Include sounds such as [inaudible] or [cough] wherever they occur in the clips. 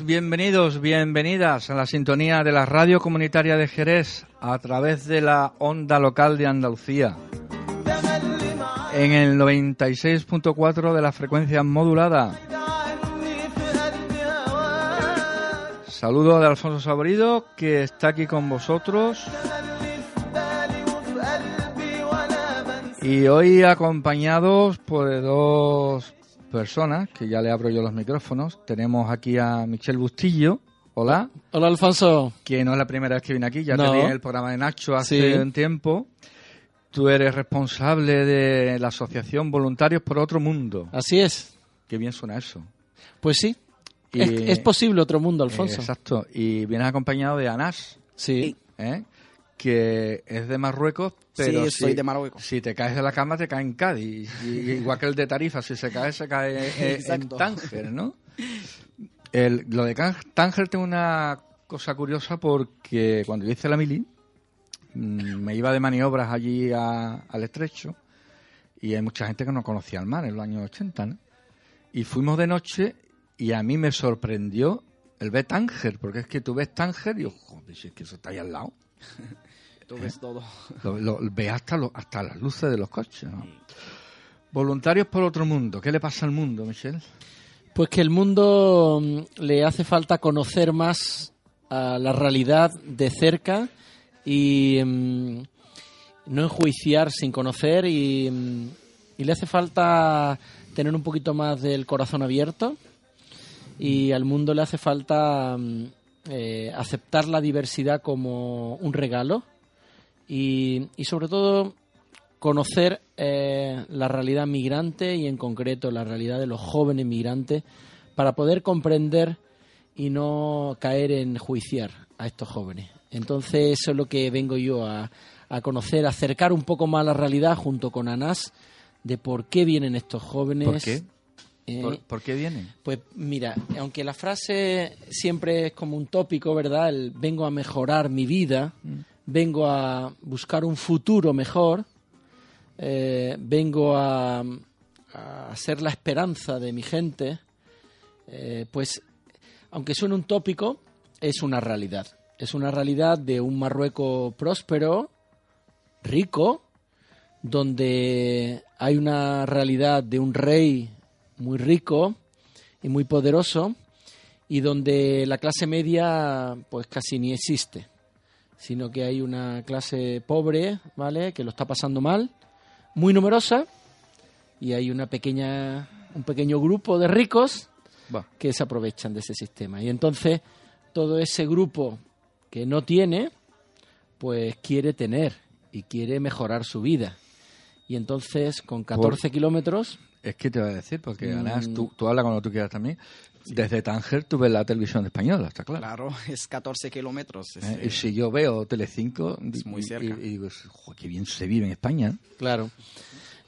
bienvenidos, bienvenidas a la sintonía de la radio comunitaria de Jerez a través de la onda local de Andalucía. En el 96.4 de la frecuencia modulada. Saludo de Alfonso Saborido que está aquí con vosotros. Y hoy acompañados por dos personas que ya le abro yo los micrófonos. Tenemos aquí a Michelle Bustillo. Hola. Hola Alfonso. que no es la primera vez que viene aquí, ya No. te vi en el programa de Nacho hace Sí. un tiempo. Tú eres responsable de la asociación Voluntarios por Otro Mundo. Así es. Qué bien suena eso. Pues sí. Y- Es, es posible otro mundo, Alfonso. Eh, exacto. Y vienes acompañado de Anas, Sí. ¿eh? Que es de Marruecos, pero Sí, si, soy de Marruecos. si te caes de la cama te cae en Cádiz. Y- [laughs] igual que el de Tarifa, si se cae, se cae en. Tánger, ¿no? El- lo de Tánger tengo una cosa curiosa porque cuando yo hice la mili, mm, me iba de maniobras allí a- al estrecho y hay mucha gente que no conocía el mar en los años 80, ¿no? Y fuimos de noche y a mí me sorprendió el ver Tánger, porque es que tú ves Tánger y, joder, si es que eso está ahí al lado. [laughs] Tú ves todo. Lo, lo- ves hasta, lo- hasta las luces de los coches. ¿no? Voluntarios por otro mundo. ¿Qué le pasa al mundo, Michelle? Pues que el mundo mm, le hace falta conocer más a la realidad de cerca y mm, no enjuiciar sin conocer y, mm, y le hace falta tener un poquito más del corazón abierto y al mundo le hace falta mm, eh, aceptar la diversidad como un regalo y, y sobre todo conocer eh, la realidad migrante y en concreto la realidad de los jóvenes migrantes para poder comprender y no caer en juiciar a estos jóvenes. Entonces eso es lo que vengo yo a, a conocer, acercar un poco más la realidad junto con Anás de por qué vienen estos jóvenes. ¿Por qué? eh, ¿Por, por qué vienen? pues mira, aunque la frase siempre es como un tópico, ¿verdad? El vengo a mejorar mi vida, vengo a buscar un futuro mejor, eh, vengo a, a ser la esperanza de mi gente, eh, pues aunque suene un tópico, es una realidad. Es una realidad de un Marruecos próspero, rico, donde hay una realidad de un rey muy rico y muy poderoso y donde la clase media pues casi ni existe, sino que hay una clase pobre, ¿vale? que lo está pasando mal, muy numerosa y hay una pequeña un pequeño grupo de ricos que se aprovechan de ese sistema. Y entonces todo ese grupo que no tiene, pues quiere tener y quiere mejorar su vida. Y entonces con 14 kilómetros, Es que te voy a decir, porque Mm. además tú, tú hablas cuando tú quieras también. Desde Tánger tú ves la televisión española, está claro. Claro, [laughs] es 14 kilómetros. es, ¿Eh? eh, Y si yo veo Telecinco, Es muy y- cerca. Y, y digo, "Jo, qué bien se vive en España. claro.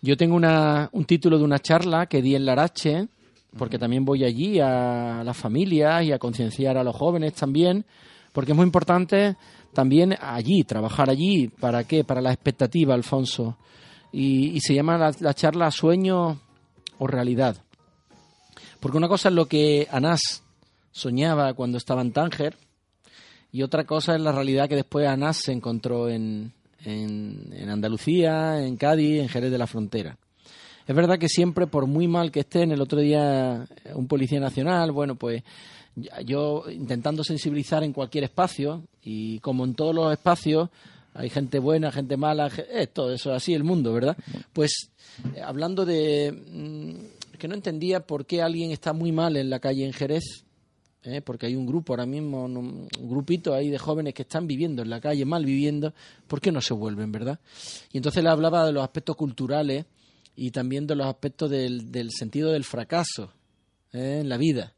Yo tengo una, un título de una charla que di en Larache porque también voy allí a las familias y a concienciar a los jóvenes también, porque es muy importante también allí, trabajar allí. ¿Para qué? Para la expectativa, Alfonso. Y, y se llama la, la charla Sueño o Realidad. Porque una cosa es lo que Anás soñaba cuando estaba en Tánger y otra cosa es la realidad que después Anás se encontró en, en, en Andalucía, en Cádiz, en Jerez de la Frontera. Es verdad que siempre, por muy mal que esté, en el otro día un policía nacional, bueno, pues yo intentando sensibilizar en cualquier espacio y como en todos los espacios hay gente buena, gente mala, eh, todo eso, así el mundo, ¿verdad? Pues eh, hablando de mm, que no entendía por qué alguien está muy mal en la calle en Jerez, ¿eh? porque hay un grupo ahora mismo, un, grupito ahí de jóvenes que están viviendo en la calle, mal viviendo, ¿por qué no se vuelven, verdad? Y entonces le hablaba de los aspectos culturales y también de los aspectos del, del sentido del fracaso ¿eh? en la vida.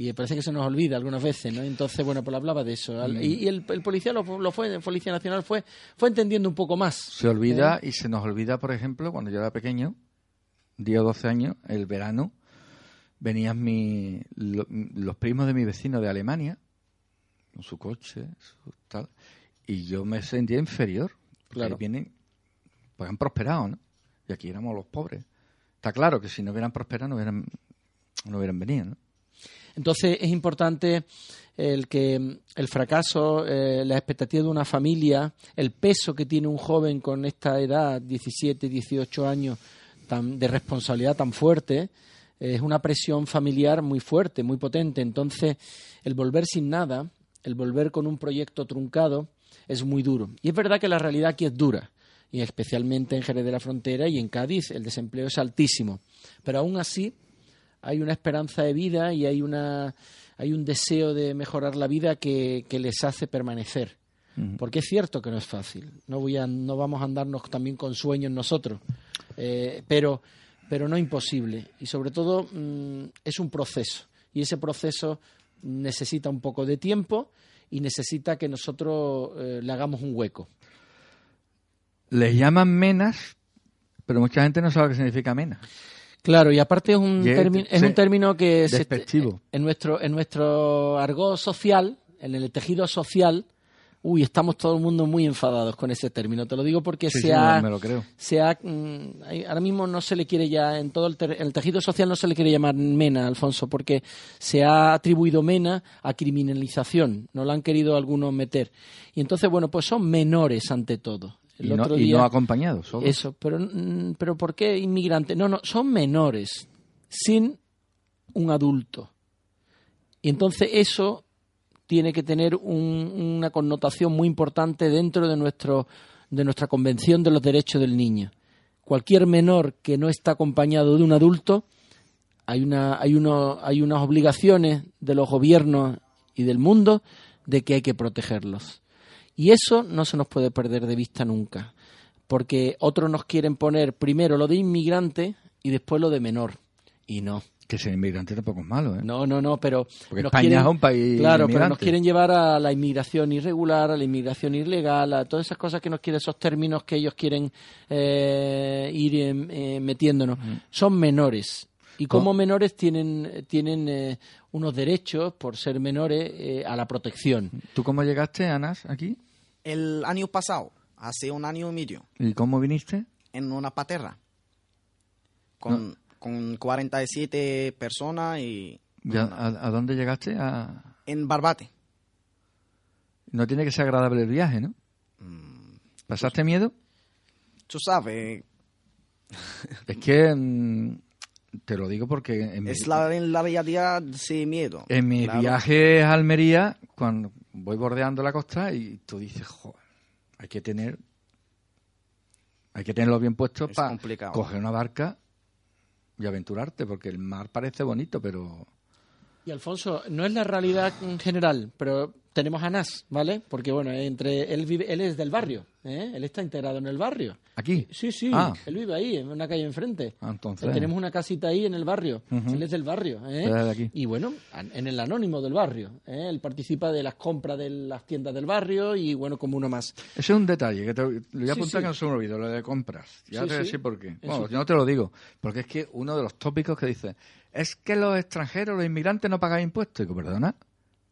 Y parece que se nos olvida algunas veces, ¿no? Entonces, bueno, pues le hablaba de eso. Al- Y, y el, el policía lo, fu- lo fue, el Policía Nacional fue, fue entendiendo un poco más. Se olvida y se nos olvida, por ejemplo, cuando yo era pequeño, 10 o 12 años, el verano, venían mi, lo- los primos de mi vecino de Alemania, con su coche, su tal, y yo me sentía inferior. Porque Claro. vienen, pues han prosperado, ¿no? Y aquí éramos los pobres. Está claro que si no hubieran prosperado no hubieran, no hubieran venido, ¿no? Entonces es importante el que el fracaso, eh, la expectativa de una familia, el peso que tiene un joven con esta edad, 17, 18 años, tan, de responsabilidad tan fuerte, es una presión familiar muy fuerte, muy potente. Entonces, el volver sin nada, el volver con un proyecto truncado, es muy duro. Y es verdad que la realidad aquí es dura, y especialmente en Jerez de la Frontera y en Cádiz el desempleo es altísimo. Pero aún así, hay una esperanza de vida y hay una hay un deseo de mejorar la vida que, que les hace permanecer porque es cierto que no es fácil no voy a no vamos a andarnos también con sueños nosotros eh, pero pero no imposible y sobre todo mm, es un proceso y ese proceso necesita un poco de tiempo y necesita que nosotros eh, le hagamos un hueco Les llaman menas, pero mucha gente no sabe qué significa menas. Claro, y aparte es un, Y es- un término que se- despectivo. en nuestro en nuestro argot social, en el tejido social, uy, estamos todo el mundo muy enfadados con ese término. Te lo digo porque Sí, se sí, ha, me lo creo. se ha, mm, ahora mismo no se le quiere ya en todo el, ter- el tejido social no se le quiere llamar mena, Alfonso, porque se ha atribuido mena a criminalización, no la han querido algunos meter. Y entonces, bueno, pues son menores ante todo. El Y no, otro y día- no acompañados. solo. eso, pero, mm, pero ¿por qué inmigrantes? No, no, son menores, sin un adulto. Y entonces eso tiene que tener un- una connotación muy importante dentro de, nuestro, de nuestra Convención de los Derechos del Niño. Cualquier menor que no está acompañado de un adulto, hay, una, hay, uno, hay unas obligaciones de los gobiernos y del mundo de que hay que protegerlos. Y eso no se nos puede perder de vista nunca, porque otros nos quieren poner primero lo de inmigrante y después lo de menor. Y no. Que ser inmigrante tampoco es malo, ¿eh? No, no, no, pero Porque España quieren- es un país Claro, pero nos quieren llevar a la inmigración irregular, a la inmigración ilegal, a todas esas cosas que nos quieren, esos términos que ellos quieren eh, ir em, eh, metiéndonos. Son menores. Y como ¿Cómo? menores tienen, tienen eh, unos derechos, por ser menores, eh, a la protección. ¿Tú cómo llegaste, Anas, aquí? El año pasado, hace un año y medio, ¿Y cómo viniste? en una paterra. Con, con 47 personas y Ya, ¿a, a dónde llegaste? A... en Barbate. No tiene que ser agradable el viaje, ¿no? ¿Pasaste miedo? Tú sabes, Es que mm, te lo digo porque en mi, es la, en la realidad sin miedo. en mi Claro. viaje a Almería, cuando voy bordeando la costa y tú dices, joder, hay que tener hay que tenerlo bien puesto Es para complicado. coger una barca y aventurarte, porque el mar parece bonito, pero Y Alfonso, no es la realidad en general, pero tenemos a Nas, ¿vale? Porque bueno, entre él vive, él es del barrio, ¿eh? Él está integrado en el barrio. ¿Aquí? Sí, sí, Ah. él vive ahí, en una calle enfrente. Ah, entonces. Eh, Tenemos una casita ahí en el barrio. Él es del barrio. ¿eh? De aquí. Y bueno, en el anónimo del barrio. ¿eh? Él participa de las compras de las tiendas del barrio y bueno, como uno más. Ese es un detalle que te, lo voy a Sí, apuntar sí. que no se me lo de compras. Ya Sí, te voy a sí. decir por qué. Bueno, yo no te lo digo, porque es que uno de los tópicos que dice es que los extranjeros, los inmigrantes no pagan impuestos. Digo, perdona,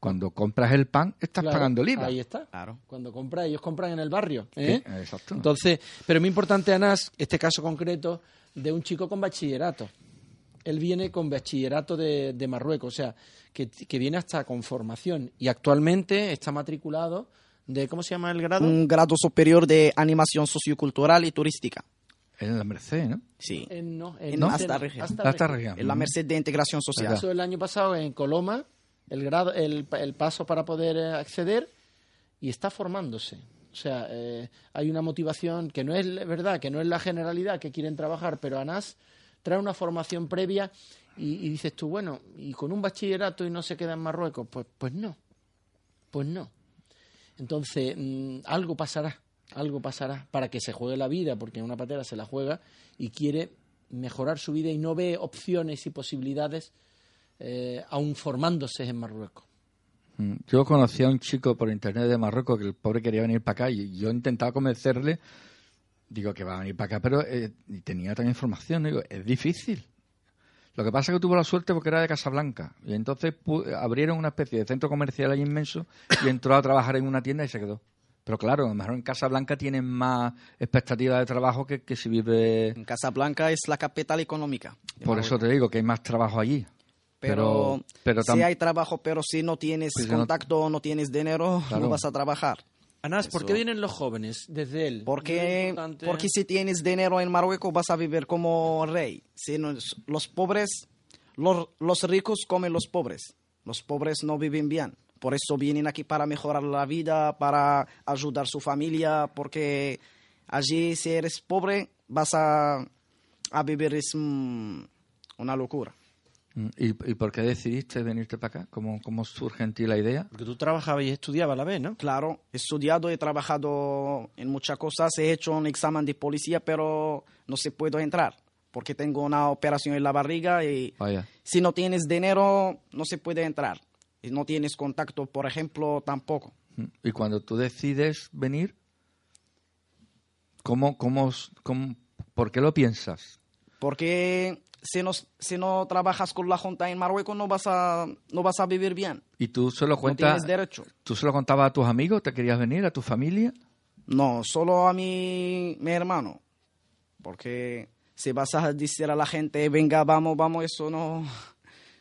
cuando compras el pan estás Claro, pagando el IVA. Ahí está. Claro. Cuando compra, ellos compran en el barrio. ¿eh? Sí, exacto. Entonces, pero muy importante, Anas, este caso concreto de un chico con bachillerato. Él viene con bachillerato de, de Marruecos, o sea, que, que viene hasta con formación y actualmente está matriculado de, ¿cómo se llama el grado? Un grado superior de animación sociocultural y turística. en la Merced, ¿no? Sí. En, no, En Hasta Región. Hasta región. En la Merced de Integración Social. Eso el año pasado en Coloma, el, grado, el, el paso para poder eh, acceder y está formándose. O sea, eh, hay una motivación que no es verdad, que no es la generalidad que quieren trabajar, pero ANAS trae una formación previa y, dices tú, bueno, y con un bachillerato y no se queda en Marruecos, pues, pues no, pues no. Entonces, mm, algo pasará, algo pasará para que se juegue la vida, porque una patera se la juega y quiere mejorar su vida y no ve opciones y posibilidades eh, aún formándose en Marruecos. Mm, Yo conocí a un chico por internet de Marruecos que el pobre quería venir para acá y yo intentaba convencerle, digo que va a venir para acá, pero eh, y tenía también información, digo, es difícil. Lo que pasa es que tuvo la suerte porque era de Casablanca y entonces pu- abrieron una especie de centro comercial ahí inmenso y entró a trabajar en una tienda y se quedó. Pero claro, a lo mejor en Casablanca tienen más expectativa de trabajo que, que si vive... En Casablanca es la capital económica. Por eso te digo que hay más trabajo allí. Pero, pero, pero si hay trabajo, pero si no tienes Pues no- contacto o no tienes dinero, Claro. no vas a trabajar. Anas, ¿por Eso. qué vienen los jóvenes desde él? Porque, porque si tienes dinero en Marruecos vas a vivir como rey. Si no- los pobres, los, los ricos comen los pobres. Los pobres no viven bien. Por eso vienen aquí para mejorar la vida, para ayudar a su familia, porque allí si eres pobre vas a, a vivir es mm, una locura. Mm, ¿Y, ¿Y por qué decidiste venirte para acá? ¿Cómo, ¿Cómo surge en ti la idea? Porque tú trabajabas y estudiabas a la vez, ¿no? Claro, he estudiado, he trabajado en muchas cosas, he hecho un examen de policía, pero no se puede entrar porque tengo una operación en la barriga y Vaya. si no tienes dinero no se puede entrar. Y no tienes contacto, por ejemplo, tampoco. Mm, Y cuando tú decides venir, ¿cómo, cómo, cómo- por qué lo piensas? Porque si no, si no trabajas con la Junta en Marruecos no vas a, no vas a vivir bien. ¿Y tú se lo No cuentas? tienes derecho. ¿Tú se lo contabas a tus amigos? ¿Te querías venir? ¿A tu familia? No, solo a mi, mi hermano. Porque si vas a decir a la gente, venga, vamos, vamos, eso no,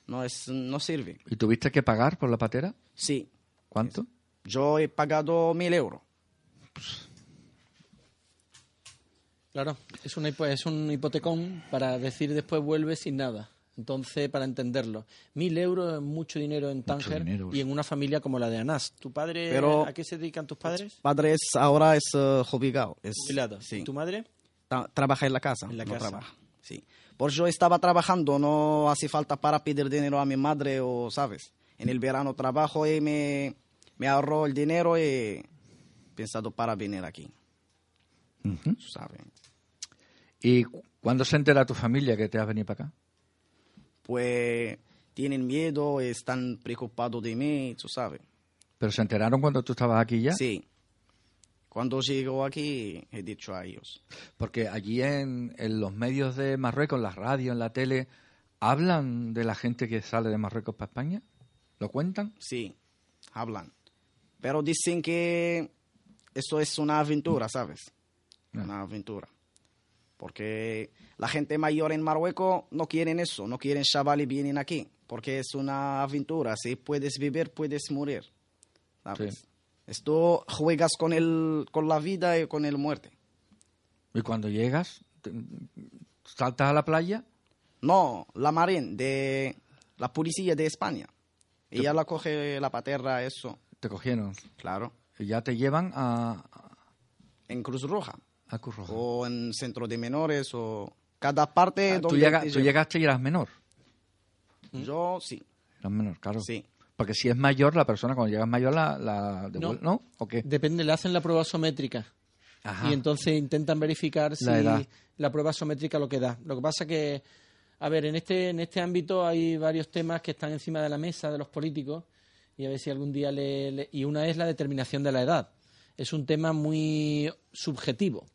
no, es, no sirve. ¿Y tuviste que pagar por la patera? Sí, ¿Cuánto? yo he pagado mil euros. Claro, es, una, es un hipotecón para decir después vuelve sin nada. Entonces, para entenderlo, mil euros es mucho dinero en Tánger y en una familia como la de Anás. ¿Tu padre, Pero- a qué se dedican tus padres? Padre es, ahora es eh, jubilado. Es, Jubilado. Sí. ¿Y tu madre? Ta- trabaja en la casa. En la no casa. trabaja. Sí. Por yo estaba trabajando, no hace falta para pedir dinero a mi madre o, ¿sabes? En el verano trabajo y me, me ahorro el dinero y he pensado para venir aquí, Ujú. ¿sabes? ¿Y cu- cuándo se entera tu familia que te has venido para acá? Pues tienen miedo, están preocupados de mí, tú sabes. ¿Pero se enteraron cuando tú estabas aquí ya? Sí. Cuando llego aquí, he dicho a ellos. Porque allí en, en los medios de Marruecos, en la radio, en la tele, ¿hablan de la gente que sale de Marruecos para España? ¿Lo cuentan? Sí, hablan. Pero dicen que eso es una aventura, ¿sabes? Ah. Una aventura. Porque la gente mayor en Marruecos no quieren eso, no quieren chavales vienen aquí, porque es una aventura. Si puedes vivir, puedes morir. ¿Sabes? Sí. Esto juegas con, el, con la vida y con el muerte. Y cuando llegas, te- saltas a la playa, No, la Marín, de la policía de España. Ella la coge la paterra, eso, te cogieron claro, y ya te llevan a, en Cruz Roja. A Cruz Roja. o en centro de menores o cada parte Ah, tú, donde llega- te tú llegaste y eras menor. yo sí Eras menor, claro. sí Porque si es mayor, la persona cuando llega mayor la, la devuelve, ¿no. ¿O qué? Depende, le hacen la prueba sométrica. Ajá. y entonces intentan verificar si La edad. la prueba sométrica lo que da. Lo que pasa que, a ver, en este, en este ámbito hay varios temas que están encima de la mesa de los políticos y a ver si algún día le, le- y una es la determinación de la edad. Es un tema muy subjetivo,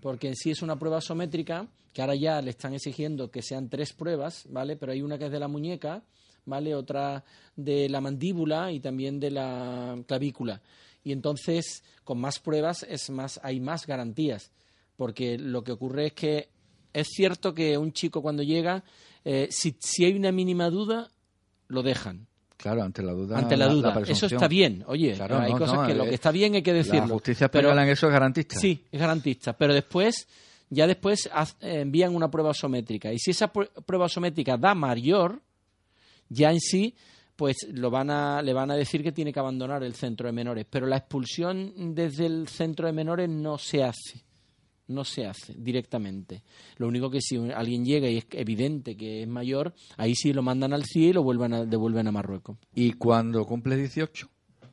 porque en sí es una prueba sométrica que ahora ya le están exigiendo que sean tres pruebas, ¿vale? Pero hay una que es de la muñeca, ¿vale? Otra de la mandíbula y también de la clavícula. Y entonces, con más pruebas es más hay más garantías, porque lo que ocurre es que es cierto que un chico cuando llega, eh, si, si hay una mínima duda, lo dejan. Claro, ante la duda. ante la duda. Eso está bien. Oye, Claro, hay no, cosas no, que lo que está bien hay que decirlo. La justicia Pero- en eso es garantista. Sí, es garantista. Pero después, ya después haz- eh, envían una prueba sométrica. Y si esa pr- prueba sométrica da mayor, ya en sí, pues lo van a, le van a decir que tiene que abandonar el centro de menores. Pero la expulsión desde el centro de menores no se hace. No se hace directamente. Lo único que si alguien llega y es evidente que es mayor, ahí sí lo mandan al CIE y lo vuelven a, devuelven a Marruecos. Y cuando cumple 18,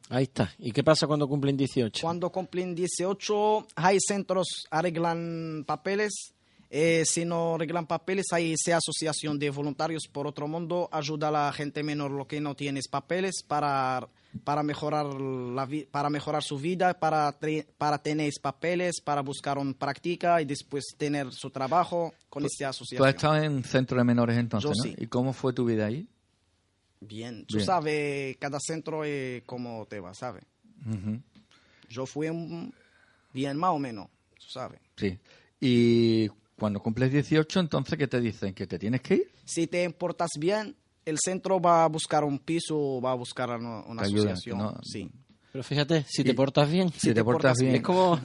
Ahí está. ¿Y qué pasa cuando cumplen 18? Cuando cumplen 18, hay centros arreglan papeles. Eh, si no arreglan papeles, hay esa asociación de voluntarios por otro mundo, ayuda a la gente menor lo que no tiene papeles para, para, mejorar, la, para mejorar su vida, para, para tener papeles, para buscar una práctica y después tener su trabajo con esta tú asociación. has estado en centro de menores entonces, Yo ¿no? sí. ¿Y cómo fue tu vida ahí? Bien, tú Bien. sabes, cada centro es como te va, ¿sabes? Ujú, Yo fui un- bien más o menos, tú sabes. Sí. Y cuando cumples 18, entonces, ¿qué te dicen? ¿Que te tienes que ir? si te importas bien, el centro va a buscar un piso, va a buscar una, una Te ayuda, asociación. ¿no? Sí. Pero fíjate, si te Y- portas bien. Si, te, portas bien. Es como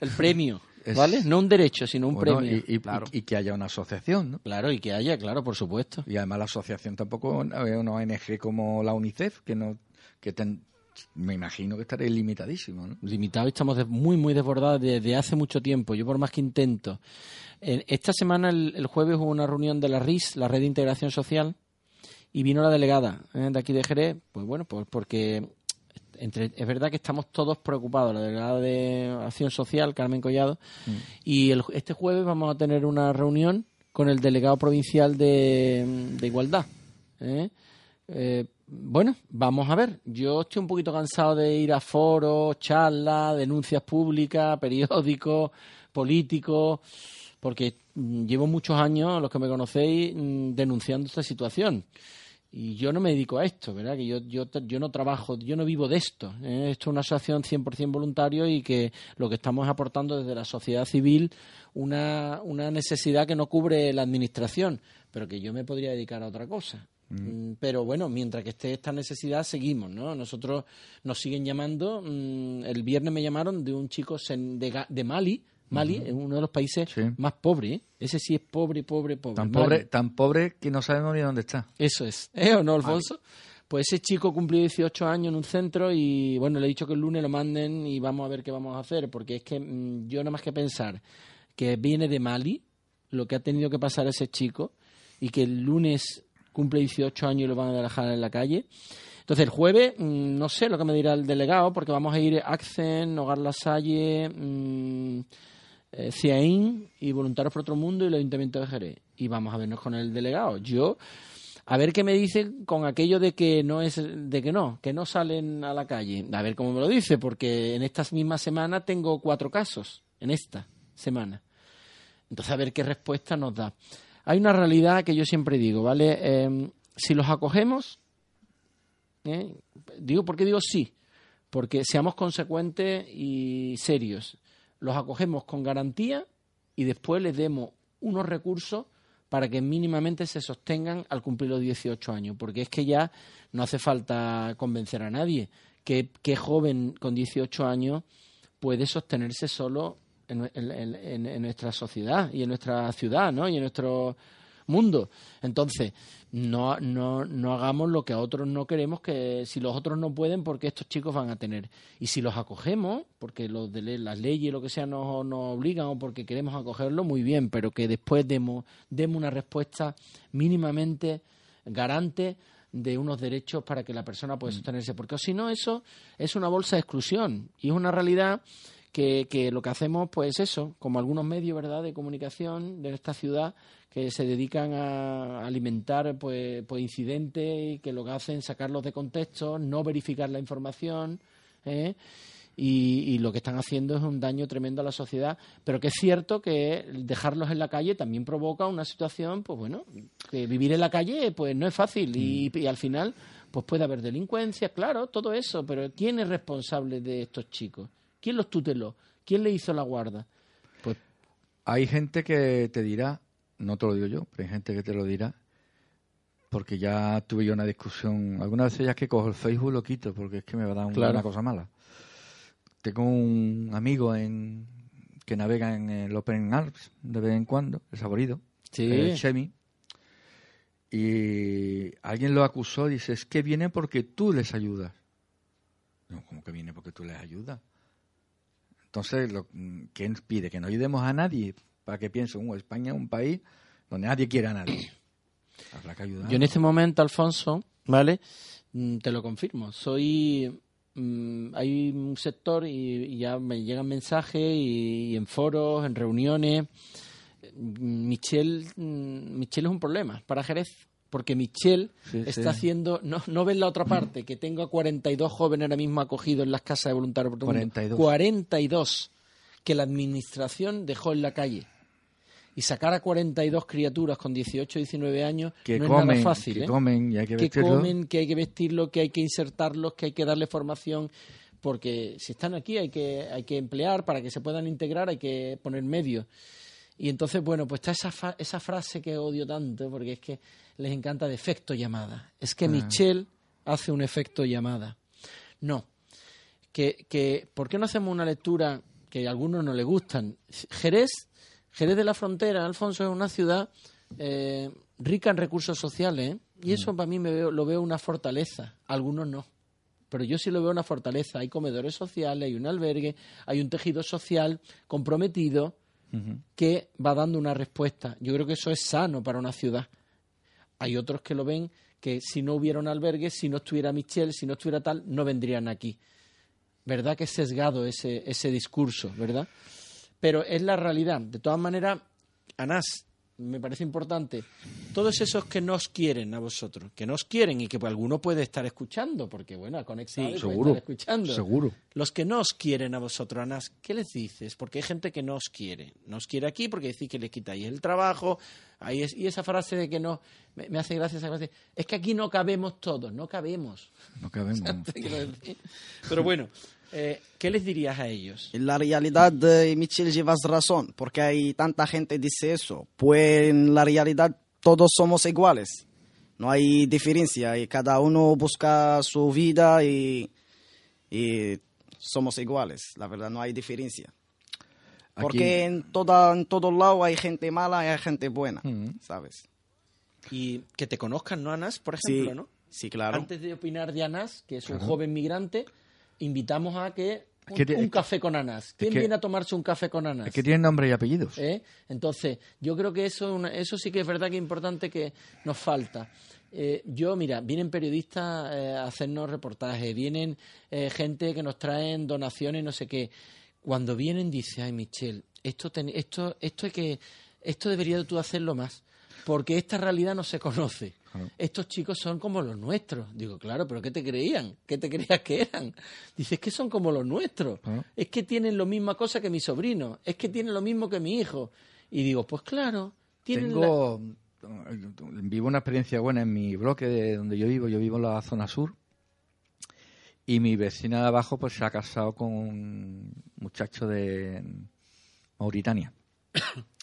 el premio, Es- ¿vale? No un derecho, sino un Bueno, premio. y, y- Claro. y que haya una asociación, ¿no? Claro, y que haya, claro, por supuesto. Y además la asociación tampoco es una ONG como la UNICEF, que no que ten- me imagino que estaré limitadísimo, ¿no? Limitado, estamos de- muy, muy desbordados desde hace mucho tiempo. Yo por más que intento. En- esta semana, el, el jueves, hubo una reunión de la RIS, la Red de Integración Social, y vino la delegada ¿eh? de aquí de Jerez, pues bueno, pues porque entre, es verdad que estamos todos preocupados, la delegada de Acción Social, Carmen Collado, y el- este jueves vamos a tener una reunión con el delegado provincial de, de Igualdad. ¿eh? Eh, bueno, vamos a ver. Yo estoy un poquito cansado de ir a foros, charlas, denuncias públicas, [laughs] periódicos, políticos, porque mm, llevo muchos años, los que me conocéis, mm, denunciando esta situación. Y yo no me dedico a esto, ¿verdad? Que yo, yo, yo no trabajo, yo no vivo de esto. ¿eh? Esto es una asociación 100% voluntario y que lo que estamos es aportando desde la sociedad civil una, una necesidad que no cubre la administración, pero que yo me podría dedicar a otra cosa. Mm, Pero bueno, mientras que esté esta necesidad, seguimos, ¿no? Nosotros nos siguen llamando. mm, El viernes me llamaron de un chico de, Ga- Mali. Es uno de los países Sí. más pobres. ¿eh? Ese sí es pobre, pobre, pobre. Tan Mali. pobre, tan pobre que no sabemos ni dónde está. Eso es. ¿Eh o no, Alfonso? Pues ese chico cumplió 18 años en un centro y bueno, le he dicho que el lunes lo manden y vamos a ver qué vamos a hacer, porque es que mm, yo nada más que pensar que viene de Mali, lo que ha tenido que pasar ese chico, y que el lunes cumple 18 años y lo van a dejar en la calle. Entonces el jueves, mm, no sé lo que me dirá el delegado, porque vamos a ir Accen, Hogar La Salle, mm, eh, CIAIN y Voluntarios por Otro Mundo y el Ayuntamiento de Jerez. Y vamos a vernos con el delegado. Yo, a ver qué me dice con aquello de que no es, de que no, que no salen a la calle. A ver cómo me lo dice, porque en esta misma semana tengo cuatro casos, en esta semana. Entonces, a ver qué respuesta nos da. Hay una realidad que yo siempre digo, ¿vale? Eh, si los acogemos, ¿eh? digo, ¿por qué digo sí? Porque seamos consecuentes y serios. Los acogemos con garantía y después les demos unos recursos para que mínimamente se sostengan al cumplir los 18 años, porque es que ya no hace falta convencer a nadie que, que joven con 18 años puede sostenerse solo en, en nuestra sociedad y en nuestra ciudad, ¿no? Y en nuestro mundo. Entonces, no, no, no hagamos lo que a otros no queremos, que si los otros no pueden, porque estos chicos van a tener. Y si los acogemos, porque los de las leyes, lo que sea, nos, nos obligan o porque queremos acogerlo, muy bien, pero que después demos, demos una respuesta mínimamente garante de unos derechos para que la persona pueda sostenerse. Porque si no, eso es una bolsa de exclusión y es una realidad que, que lo que hacemos, pues eso, como algunos medios, ¿verdad?, de comunicación de esta ciudad que se dedican a alimentar pues, pues incidentes y que lo que hacen es sacarlos de contexto, no verificar la información, ¿eh? y, y lo que están haciendo es un daño tremendo a la sociedad, pero que es cierto que dejarlos en la calle también provoca una situación, pues bueno, que vivir en la calle pues no es fácil y, y al final pues puede haber delincuencia, claro, todo eso, pero ¿quién es responsable de estos chicos? ¿Quién los tuteló? ¿Quién le hizo la guarda? Pues Hay gente que te dirá, no te lo digo yo, pero hay gente que te lo dirá, porque ya tuve yo una discusión. Algunas veces ya es que cojo el Facebook lo quito, porque es que me va a dar un- Claro. una cosa mala. Tengo un amigo en que navega en el Open Arms de vez en cuando, el saborido, sí, el Chemi, y alguien lo acusó, dice, es que viene porque tú les ayudas. No, ¿cómo que viene porque tú les ayudas? Entonces, lo, ¿quién pide? Que no ayudemos a nadie para que piensen, "Uh, España es un país donde nadie quiere a nadie. Habrá que ayudar. Yo en este momento, Alfonso, ¿vale? Mm, Te lo confirmo. Soy. mm, hay un sector y, y ya me llegan mensajes y, y en foros, en reuniones. Mm, Michel, mm, Michel es un problema para Jerez. Porque Michel Sí, está sí. haciendo. No, no ven la otra parte, que tengo a 42 jóvenes ahora mismo acogidos en las casas de voluntarios. por todo el mundo. 42. 42 que la administración dejó en la calle. Y sacar a 42 criaturas con 18 19 años que no es nada fácil. que ¿eh? comen y hay que comen, que hay que vestirlos, que hay que insertarlos, que hay que darle formación, porque si están aquí hay que, hay que emplear para que se puedan integrar, hay que poner medios. Y entonces, bueno, pues está esa, fa- esa frase que odio tanto, porque es que les encanta de efecto llamada. Es que Michel hace un efecto llamada. No. Que, que, ¿Por qué no hacemos una lectura que a algunos no les gustan? Jerez, Jerez de la Frontera, Alfonso, es una ciudad eh, rica en recursos sociales, y eso para mí me veo, lo veo una fortaleza. Algunos no. Pero yo sí lo veo una fortaleza. Hay comedores sociales, hay un albergue, hay un tejido social comprometido que va dando una respuesta. Yo creo que eso es sano para una ciudad. Hay otros que lo ven que si no hubiera un albergue, si no estuviera Michel, si no estuviera tal, no vendrían aquí. ¿Verdad que es sesgado ese, ese discurso, verdad? Pero es la realidad. De todas maneras, Anás, me parece importante, todos esos que nos quieren a vosotros, que nos quieren y que pues, alguno puede estar escuchando, porque bueno, ha conectado y puede seguro, estar escuchando. seguro. Los que nos quieren a vosotros, Anás, ¿qué les dices? Porque hay gente que nos quiere. Nos quiere aquí porque decís que le quitáis el trabajo. Ahí es, y esa frase de que no, me, me hace gracia esa frase. Es que aquí no cabemos todos, no cabemos. No cabemos. [laughs] Pero bueno, eh, ¿qué les dirías a ellos? En la realidad, eh, Michel, llevas razón, porque hay tanta gente que dice eso. Pues en la realidad todos somos iguales. No hay diferencia y cada uno busca su vida y, y somos iguales. La verdad, no hay diferencia. Aquí- Porque en, toda, en todos lados hay gente mala y hay gente buena, Mm. ¿sabes? Y que te conozcan, ¿no, Anás? Por Sí, ejemplo, ¿no? sí, claro. Antes de opinar de Anás, que es un joven migrante, invitamos a que un, te- es café con Anás. ¿Quién que- viene a tomarse un café con Anás? Es que tienen nombre y apellidos. ¿Eh? Entonces, yo creo que eso, es eso sí que es verdad que es importante que nos falta. Eh, yo, mira, vienen periodistas eh, a hacernos reportajes, vienen eh, gente que nos traen donaciones, no sé qué. Cuando vienen, dice, ay, Michelle, esto, ten- esto, esto, hay que, esto debería tú hacerlo más, porque esta realidad no se conoce. Estos chicos son como los nuestros. Digo, claro, pero ¿qué te creían? ¿Qué te creías que eran? Dices que son como los nuestros. Es que tienen la misma cosa que mi sobrino. Es que tienen lo mismo que mi hijo. Y digo, pues claro, tienen la- Tengo, vivo una experiencia buena en mi bloque de donde yo vivo. Yo vivo en la zona sur. Y mi vecina de abajo pues se ha casado con un muchacho de Mauritania. [coughs]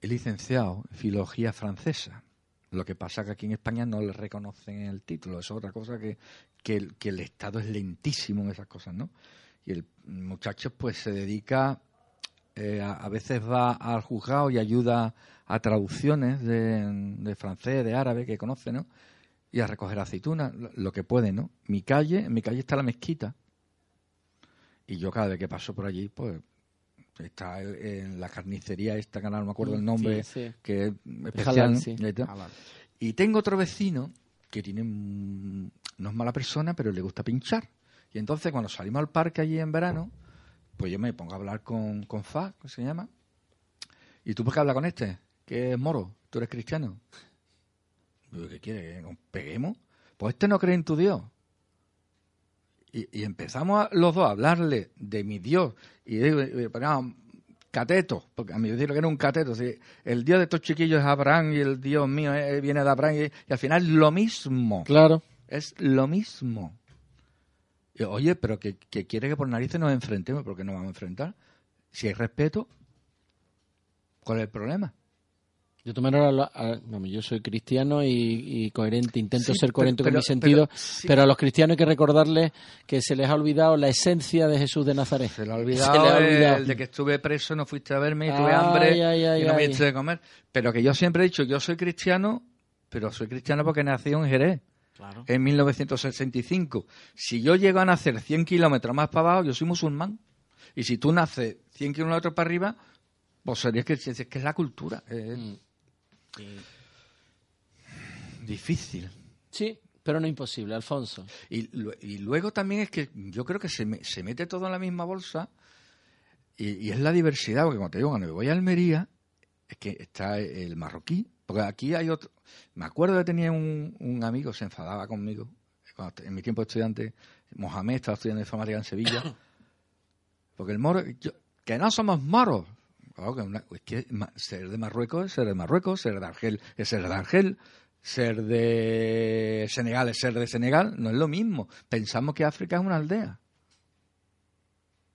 Es licenciado en filología francesa. Lo que pasa que aquí en España no le reconocen el título. Es otra cosa que, que, el, Estado es lentísimo en esas cosas, ¿no? Y el muchacho pues se dedica eh, a, veces va al juzgado y ayuda a traducciones de, de francés, de árabe que conoce, ¿no? Y a recoger aceitunas, lo que puede, ¿no? Mi calle, en mi calle está la mezquita. Y yo cada vez que paso por allí, pues está en la carnicería esta, que no me acuerdo el nombre, Sí, sí. que es especial. Y tengo otro vecino que tiene mm, no es mala persona, pero le gusta pinchar. Y entonces cuando salimos al parque allí en verano, pues yo me pongo a hablar con, con Fa, que se llama. ¿Y tú por qué hablas con este? Que es moro, tú eres cristiano. ¿Qué quiere? ¿Que nos peguemos? Pues este no cree en tu Dios. Y, y empezamos a- los dos a hablarle de mi Dios. Y digo, y poníamos cateto, porque a mí decirlo que era un cateto. el Dios de estos chiquillos es Abraham y el Dios mío eh, viene de Abraham. Y, y al final es lo mismo. Claro. Es lo mismo. Y, Oye, pero que, que quiere que por narices nos enfrentemos, ¿por qué no vamos a enfrentar? Si hay respeto, ¿cuál es el problema? La- a- vamos, yo soy cristiano y, y coherente, intento Sí, ser coherente pero- con mi pero- sentido, pero- sí. pero a los cristianos hay que recordarles que se les ha olvidado la esencia de Jesús de Nazaret. Se le ha Se olvidado, ha el- olvidado. el de que estuve preso, no fuiste a verme y tuve Ay, hambre ay, ay, y no me diste de comer. Pero que yo siempre he dicho, yo soy cristiano, pero soy cristiano porque nací en Jerez. Claro. en 1965. Si yo llego a nacer 100 kilómetros más para abajo, yo soy musulmán. Y si tú naces 100 kilómetros para arriba, pues sería que, es que es la cultura. Mm. Difícil. Sí, pero no imposible, Alfonso. Y, lu- y luego también es que yo creo que se, me- se mete todo en la misma bolsa y, y es la diversidad, porque como te digo, cuando me voy a Almería, es que está el marroquí, porque aquí hay otro... Me acuerdo que tenía un, un amigo, se enfadaba conmigo, cuando en mi tiempo de estudiante, Mohamed estaba estudiando informática en Sevilla, [coughs] porque el moro, yo- que no somos moros. Claro, que una- es que ma- ser de Marruecos es ser de Marruecos, ser de Argel es ser de Argel, ser de Senegal es ser de Senegal, no es lo mismo. Pensamos que África es una aldea.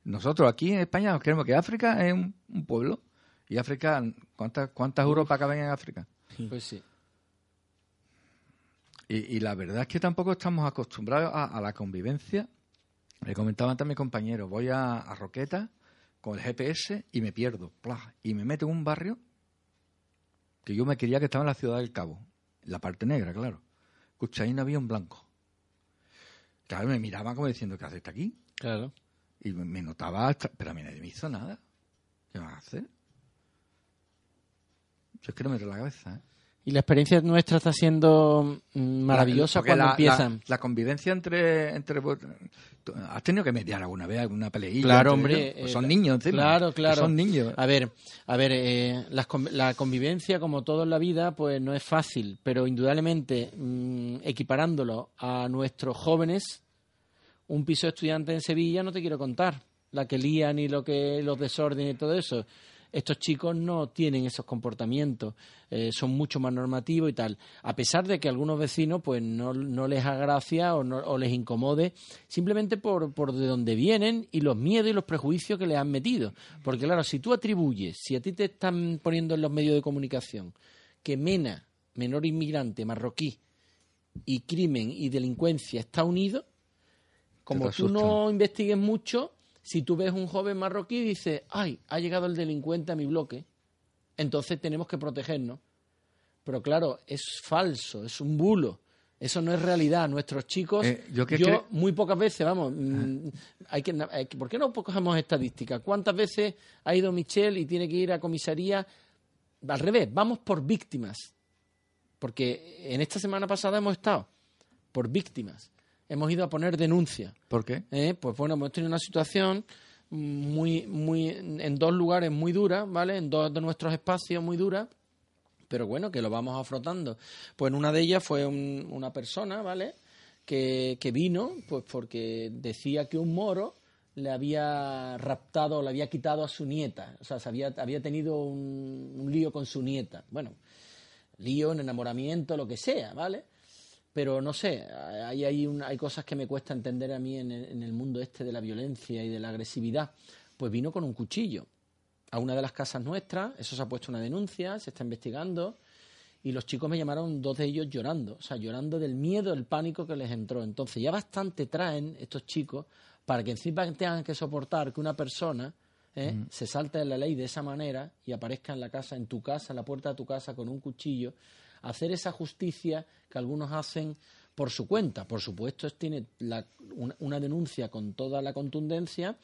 Nosotros aquí en España nos creemos que África es un, un pueblo. Y África, ¿cuántas, cuántas Europas caben en África? Pues sí. Y, y la verdad es que tampoco estamos acostumbrados a, a la convivencia. Le comentaba antes a mi compañero, voy a, a Roqueta con el GPS y me pierdo. ¡plah! Y me meto en un barrio que yo me quería que estaba en la ciudad del Cabo. La parte negra, claro. Escucha, ahí no había un blanco. Claro, me miraban como diciendo, ¿qué haces aquí? Claro. Y me, notaba, hasta- pero a mí nadie me hizo nada. ¿Qué vas a hacer? Yo es que no me la cabeza, ¿eh? Y la experiencia nuestra está siendo mm, maravillosa Porque cuando la- empiezan. La, la convivencia entre, entre. Has tenido que mediar alguna vez alguna peleilla. Claro, hombre. Pues eh, son niños encima. Claro, claro. Son niños. A ver, a ver, eh, con- la convivencia, como todo en la vida, pues no es fácil, pero indudablemente, mm, equiparándolo a nuestros jóvenes, un piso de estudiantes en Sevilla, no te quiero contar la que lían y lo que los desórdenes y todo eso. Estos chicos no tienen esos comportamientos, eh, son mucho más normativos y tal. A pesar de que a algunos vecinos pues no, no les haga gracia o, no, o les incomode, simplemente por, por de dónde vienen y los miedos y los prejuicios que les han metido. Porque claro, si tú atribuyes, si a ti te están poniendo en los medios de comunicación que Mena, menor inmigrante marroquí, y crimen y delincuencia está unido, como tú no investigues mucho, si tú ves un joven marroquí y dices, ay, ha llegado el delincuente a mi bloque, entonces tenemos que protegernos. Pero claro, es falso, es un bulo. Eso no es realidad. Nuestros chicos, Eh, yo que muy pocas veces, vamos, mm, hay que, hay que- ¿por qué no cogemos estadísticas? ¿Cuántas veces ha ido Michelle y tiene que ir a comisaría? Al revés, vamos por víctimas. Porque en esta semana pasada hemos estado por víctimas. Hemos ido a poner denuncia. ¿Por qué? ¿eh? Pues bueno, hemos tenido una situación muy, muy, en dos lugares muy dura, ¿vale? En dos de nuestros espacios muy dura, pero bueno, que lo vamos afrontando. Pues en una de ellas fue un- una persona, ¿vale? Que, que vino, pues porque decía que un moro le había raptado, le había quitado a su nieta, o sea, se había, había tenido un, un lío con su nieta. Bueno, lío, en enamoramiento, lo que sea, ¿vale? Pero no sé, hay, hay, un- hay cosas que me cuesta entender a mí en el, en el mundo este de la violencia y de la agresividad. Pues vino con un cuchillo a una de las casas nuestras, eso se ha puesto una denuncia, se está investigando, y los chicos me llamaron, dos de ellos llorando, o sea, llorando del miedo, el pánico que les entró. Entonces ya bastante traen estos chicos para que encima tengan que soportar que una persona ¿eh? se salte de la ley de esa manera y aparezca en la casa, en tu casa, en la puerta de tu casa con un cuchillo, hacer esa justicia que algunos hacen por su cuenta. Por supuesto, es- tiene la- una, una denuncia con toda la contundencia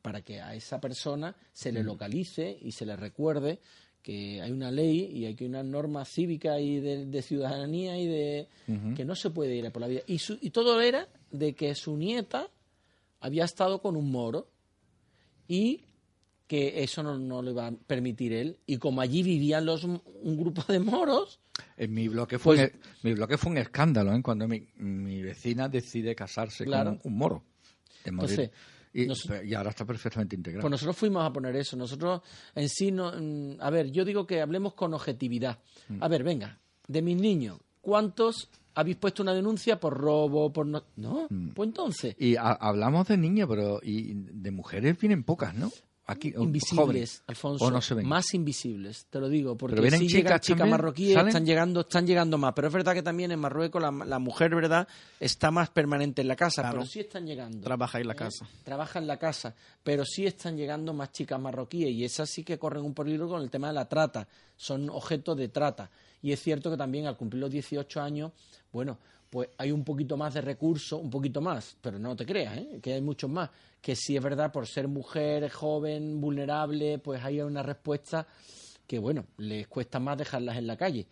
para que a esa persona se le localice y se le recuerde que hay una ley y hay que una norma cívica y de, de ciudadanía y de que no se puede ir por la vida. Y, su- y todo era de que su nieta había estado con un moro y que eso no, no le va a permitir él. Y como allí vivían los un grupo de moros, En mi bloque fue, Pues- un, mi bloque fue un escándalo, ¿eh? Cuando mi, mi vecina decide casarse Claro. con un, moro. de morir. Entonces, y, nos- y ahora está perfectamente integrado. Pues nosotros fuimos a poner eso. Nosotros en sí, no, mm, a ver, yo digo que hablemos con objetividad. Mm. A ver, venga, de mis niños, ¿cuántos habéis puesto una denuncia por robo, por no? No, Mm. pues entonces, Y ha- hablamos de niños, pero y de mujeres vienen pocas, ¿no? Aquí, o- invisibles. Alfonso, O no se ven. más invisibles, te lo digo, porque Pero vienen si llegan chicas chicas marroquíes, ¿salen? están llegando, están llegando más, pero es verdad que también en Marruecos la, la mujer, ¿verdad?, está más permanente en la casa, Claro. pero sí están llegando. Trabaja en la ¿eh? casa. Trabaja en la casa, pero sí están llegando más chicas marroquíes y esas sí que corren un peligro con el tema de la trata, son objetos de trata. Y es cierto que también al cumplir los 18 años, bueno, pues hay un poquito más de recursos, un poquito más, pero no te creas, ¿eh? que hay muchos más, que sí es verdad, por ser mujer, joven, vulnerable, pues hay una respuesta que, bueno, les cuesta más dejarlas en la calle.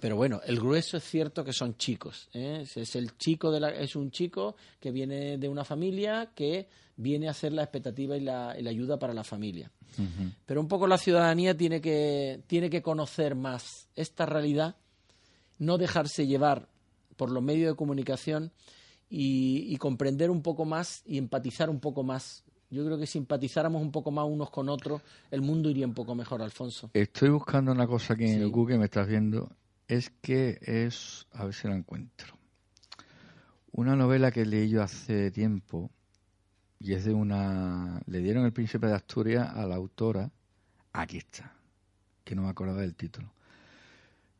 Pero bueno, el grueso es cierto que son chicos. ¿eh? Es- el chico de la, es un chico que viene de una familia que viene a hacer la expectativa y la, y la ayuda para la familia. Pero un poco la ciudadanía tiene que, tiene que conocer más esta realidad, no dejarse llevar por los medios de comunicación y, y comprender un poco más y empatizar un poco más. Yo creo que si empatizáramos un poco más unos con otros, el mundo iría un poco mejor, Alfonso. Estoy buscando una cosa aquí en Sí. el Google, me estás viendo. Es que es, a ver si la encuentro. Una novela que leí yo hace tiempo y es de una. Le dieron el Príncipe de Asturias a la autora. Aquí está, que no me acordaba del título.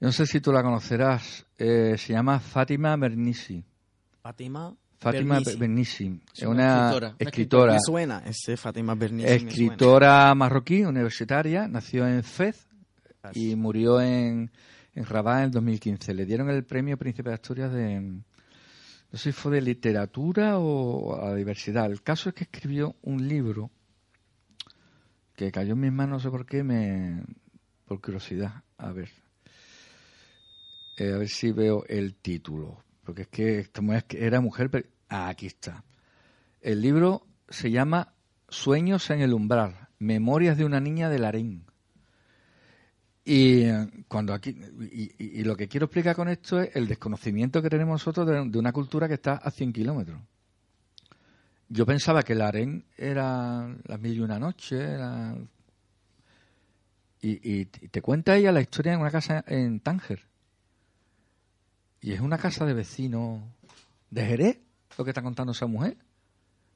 No sé si tú la conocerás. eh, se llama Fátima Bernisi. Fátima Fátima. Bernisi. Es una una escritora, una escritora. Me suena, ese Fátima Bernisi me suena. Escritora marroquí, universitaria, nació en Fez y murió en, en Rabat en el 2015. Le dieron el premio Príncipe de Asturias de, no sé si fue de literatura o a la diversidad. El caso es que escribió un libro que cayó en mis manos, no sé por qué, me, por curiosidad. A ver. Eh, a ver si veo el título. Porque es que esta mujer era mujer. pero- Ah, aquí está. El libro se llama Sueños en el umbral, Memorias de una niña del harén. Y eh, cuando aquí y, lo que quiero explicar con esto es el desconocimiento que tenemos nosotros de, una cultura que está a 100 kilómetros. Yo pensaba que el harén era las mil y una noche, era- y- y te cuenta ella la historia en una casa en Tánger. Y es una casa de vecinos de Jerez, lo que está contando esa mujer.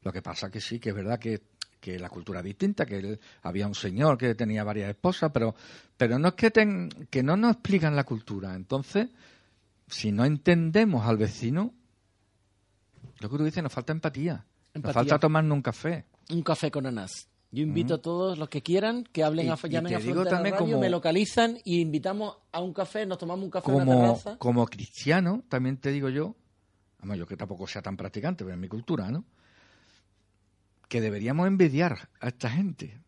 Lo que pasa que sí, que es verdad que, que la cultura es distinta, que él- había un señor que tenía varias esposas, pero, pero no es que, ten- que no nos explican la cultura. Entonces, si no entendemos al vecino, lo que tú dices, nos falta empatía. Empatía. Nos falta tomarnos un café. un café con anás. Yo invito a todos los que quieran que hablen Y- a, y llamen te a digo también Radio, como- me localizan y invitamos a un café, nos tomamos un café en una Como, terraza. como cristiano, también te digo yo, vamos, yo que tampoco sea tan practicante, pero en mi cultura, ¿no? Que deberíamos envidiar a esta gente,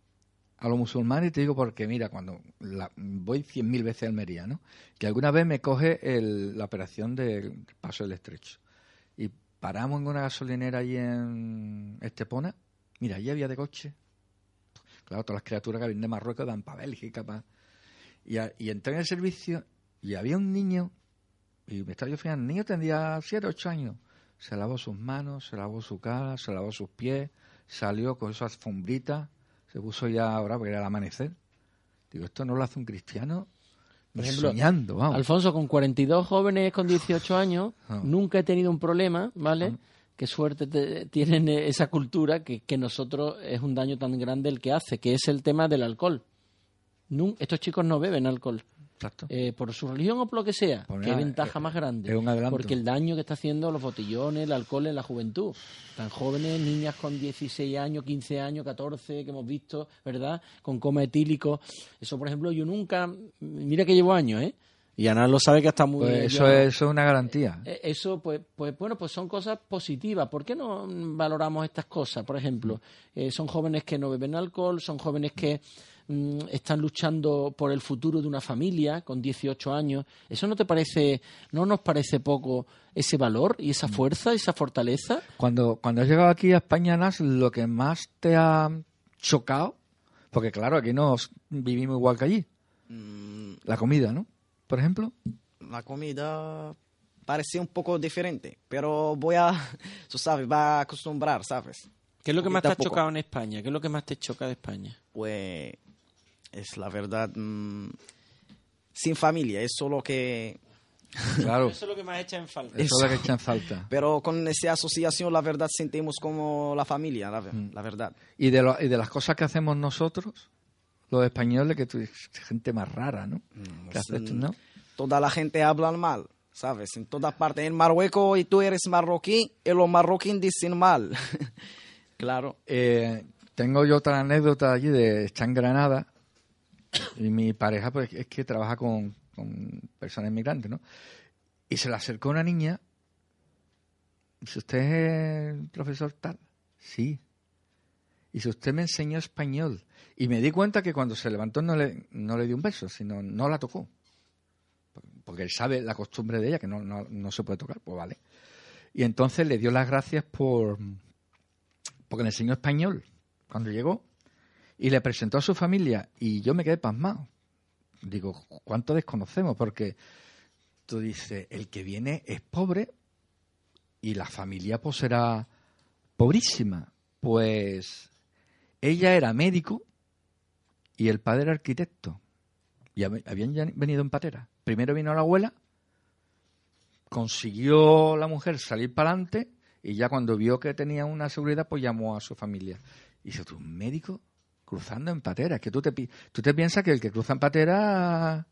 a los musulmanes, y te digo porque, mira, cuando la- voy cien mil veces a Almería, ¿no? Que alguna vez me coge el- la operación del Paso del Estrecho. Y paramos en una gasolinera allí en Estepona. Mira, allí había de coche. Claro, todas las criaturas que vienen de Marruecos dan para Bélgica, para... Y, a- y entré en el servicio y había un niño, y me estaba yo fijando, el niño tendría 7, 8 años. Se lavó sus manos, se lavó su cara, se lavó sus pies, salió con esa alfombrita, se puso ya ahora porque era el amanecer. Digo, esto no lo hace un cristiano Por ni ejemplo, soñando, vamos. Alfonso, con 42 jóvenes con 18 años, Ah. nunca he tenido un problema, ¿vale? Ah. Qué suerte te- tienen eh, esa cultura que, que nosotros es un daño tan grande el que hace, que es el tema del alcohol. Estos chicos no beben alcohol. Exacto. eh, por su religión o por lo que sea, qué ventaja eh, más grande. Porque el daño que está haciendo los botellones, el alcohol en la juventud. Tan jóvenes, niñas con 16 años, 15 años, 14, que hemos visto, ¿verdad? Con coma etílico. Eso, por ejemplo, yo nunca. Mira que llevo años, ¿eh? Y Ana lo sabe que está muy. Pues eso, es, eso es una garantía. Eh, Eso, pues, pues bueno, pues son cosas positivas. ¿Por qué no valoramos estas cosas? Por ejemplo, eh, son jóvenes que no beben alcohol, son jóvenes que mm, están luchando por el futuro de una familia con 18 años. ¿Eso no te parece, no nos parece poco ese valor y esa fuerza, esa fortaleza? Cuando, cuando has llegado aquí a España, Nas, lo que más te ha, chocado? Porque claro, aquí no vivimos igual que allí. Mm, La comida, ¿no? Por ejemplo. la comida parece un poco diferente, pero voy a, [laughs] tú sabes, va a acostumbrar, ¿sabes? ¿Qué es lo que más te ha chocado en España? ¿Qué es lo que más te choca de España? Pues es la verdad, mm, sin familia, es solo que, [laughs] Claro. Eso es lo que más echa en falta. Eso es lo que echan falta. pero con esa asociación la verdad sentimos como la familia, la, Mm. la verdad. Y de, lo- y de las cosas que hacemos nosotros, los españoles, que tú gente más rara, ¿no? ¿Qué haces tú, no? Toda la gente habla mal, ¿sabes? En todas partes, en Marruecos y tú eres marroquí y los marroquíes dicen mal. [laughs] claro. Eh, tengo yo otra anécdota allí de estar en Granada y mi pareja pues es que trabaja con, con personas inmigrantes, ¿no? Y se le acercó una niña y dice, ¿usted es el profesor tal? Sí. Y si usted me enseñó español. Y me di cuenta que cuando se levantó no le, no le dio un beso, sino no la tocó. Porque él sabe la costumbre de ella, que no, no, no se puede tocar, pues vale. Y entonces le dio las gracias por, porque le enseñó español cuando llegó y le presentó a su familia y yo me quedé pasmado. Digo, ¿cuánto desconocemos? Porque tú dices, el que viene es pobre y la familia pues será pobrísima. Pues ella era médico y el padre era arquitecto. Y hab- habían ya venido en patera. Primero vino la abuela, consiguió la mujer salir para adelante y ya cuando vio que tenía una seguridad, pues llamó a su familia. Y dice, tú, un médico cruzando en patera. Es que tú te, tú te piensas que el que cruza en patera...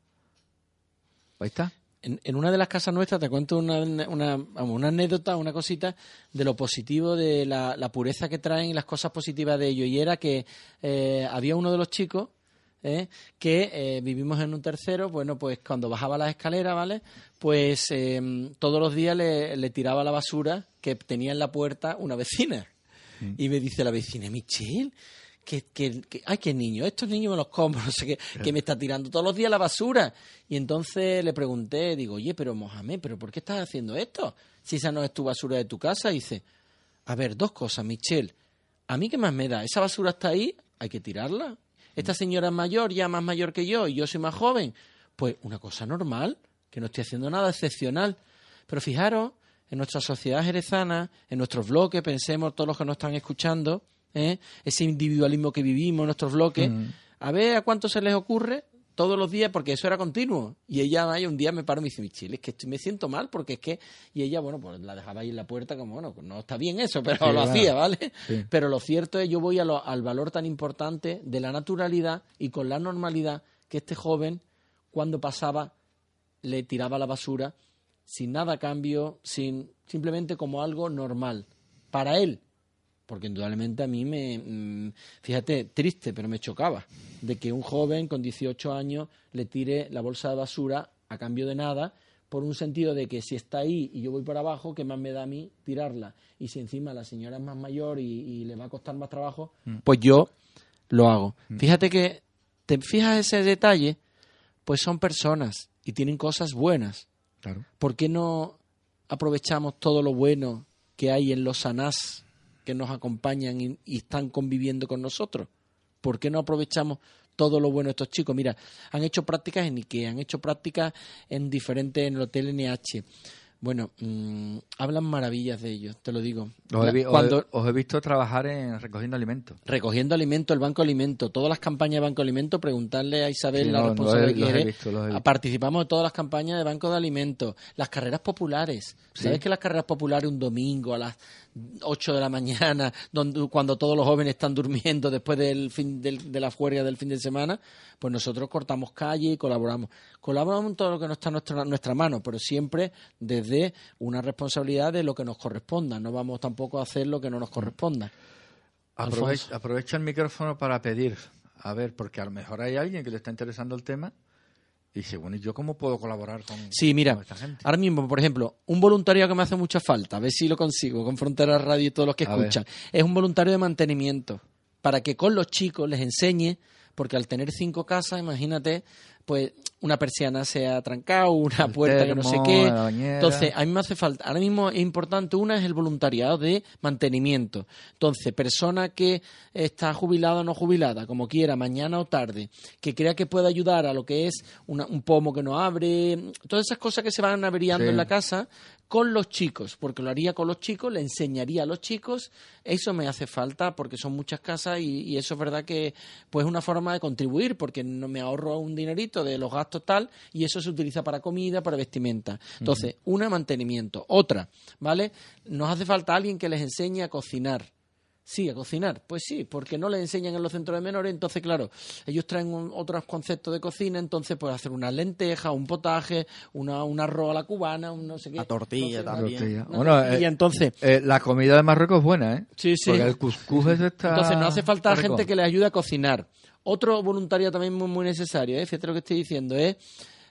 Ahí está. En, en una de las casas nuestras te cuento una, una, una anécdota, una cosita de lo positivo, de la, la pureza que traen y las cosas positivas de ello. Y era que eh, había uno de los chicos ¿eh? que eh, vivimos en un tercero, bueno, pues cuando bajaba las escaleras, ¿vale? Pues eh, todos los días le, le tiraba la basura que tenía en la puerta una vecina. Y me dice la vecina, Michelle, que, que, que- ay, qué niño, estos niños me los como, [laughs] no sé qué, que me está tirando todos los días la basura. Y entonces le pregunté, digo, oye, pero Mohamed, ¿pero por qué estás haciendo esto? Si esa no es tu basura de tu casa. Y dice, a ver, dos cosas, Michelle. A mí qué más me da, esa basura está ahí, hay que tirarla. Esta señora es mayor, ya más mayor que yo, y yo soy más joven. Pues una cosa normal, que no estoy haciendo nada excepcional. Pero fijaros, en nuestra sociedad jerezana, en nuestros bloques, pensemos todos los que nos están escuchando, ¿eh? ese individualismo que vivimos en nuestros bloques, a ver a cuánto se les ocurre todos los días, porque eso era continuo. Y ella un día me paró y me dice, Michelle, es que estoy- me siento mal, porque es que... Y ella, bueno, pues la dejaba ahí en la puerta como, bueno, no está bien eso, pero Sí, lo claro. hacía, ¿vale? Sí. Pero lo cierto es, yo voy a lo- al valor tan importante de la naturalidad y con la normalidad que este joven, cuando pasaba, le tiraba la basura sin nada a cambio, sin simplemente como algo normal para él. Porque indudablemente a mí me, mm, fíjate, triste, pero me chocaba de que un joven con 18 años le tire la bolsa de basura a cambio de nada, por un sentido de que si está ahí y yo voy por abajo, ¿qué más me da a mí tirarla? Y si encima la señora es más mayor y, y le va a costar más trabajo, pues yo lo hago. Fíjate que, te fijas ese detalle, pues son personas y tienen cosas buenas. Claro. ¿Por qué no aprovechamos todo lo bueno que hay en los sanás que nos acompañan y, y están conviviendo con nosotros? ¿Por qué no aprovechamos todo lo bueno de estos chicos? Mira, han hecho prácticas en IKEA, han hecho prácticas en diferentes, en el Hotel NH. Bueno, mm, hablan maravillas de ellos, te lo digo. Os he, os Cuando, os he visto trabajar en recogiendo alimentos. recogiendo alimentos, el Banco Alimento, todas las campañas de Banco Alimento, preguntarle a Isabel, Sí, la no, responsable que eres. Participamos de todas las campañas de Banco de Alimentos, las carreras populares. ¿Sabes que las carreras populares un domingo a las 8 de la mañana, [laughs] donde, cuando todos los jóvenes están durmiendo después del fin del- de la juerga del fin de semana, pues nosotros cortamos calle y colaboramos. Colaboramos en todo lo que no está en nuestra, nuestra mano, pero siempre desde una responsabilidad de lo que nos corresponda. No vamos tampoco a hacer lo que no nos corresponda. Aprove- Alfonso. aprovecho el micrófono para pedir, a ver, porque a lo mejor hay alguien que le está interesando el tema y dice, bueno, ¿y yo cómo puedo colaborar con, Sí, mira, con esta gente? ahora mismo, por ejemplo, un voluntario que me hace mucha falta, a ver si lo consigo con Frontera Radio y todos los que A ver. escuchan, es un voluntario de mantenimiento, para que con los chicos les enseñe, porque al tener cinco casas, imagínate, pues una persiana se ha trancado, una puerta que no sé qué. Entonces, a mí me hace falta, ahora mismo es importante, una es el voluntariado de mantenimiento. Entonces, persona que está jubilada o no jubilada, como quiera, mañana o tarde, que crea que puede ayudar a lo que es una- un pomo que no abre, todas esas cosas que se van averiando Sí. en la casa, con los chicos, porque lo haría con los chicos, le enseñaría a los chicos, eso me hace falta porque son muchas casas y, y eso es verdad que pues es una forma de contribuir porque no me ahorro un dinerito de los gastos tal y eso se utiliza para comida, para vestimenta. Entonces, una mantenimiento, otra, ¿vale? Nos hace falta alguien que les enseñe a cocinar. Sí, a cocinar. Pues sí, porque no les enseñan en los centros de menores, entonces, claro, ellos traen un- otros conceptos de cocina, entonces, pues hacer una lenteja, un potaje, una, un arroz a la cubana, un no sé qué. La tortilla Entonces, también. Tortilla. una Bueno, tortilla, eh, entonces, eh, la comida de Marruecos es buena, ¿eh? Sí, sí. Porque el cuscús está... entonces nos hace falta rico. gente que les ayude a cocinar. Otro voluntario también muy, muy necesario, ¿eh? fíjate lo que estoy diciendo, es,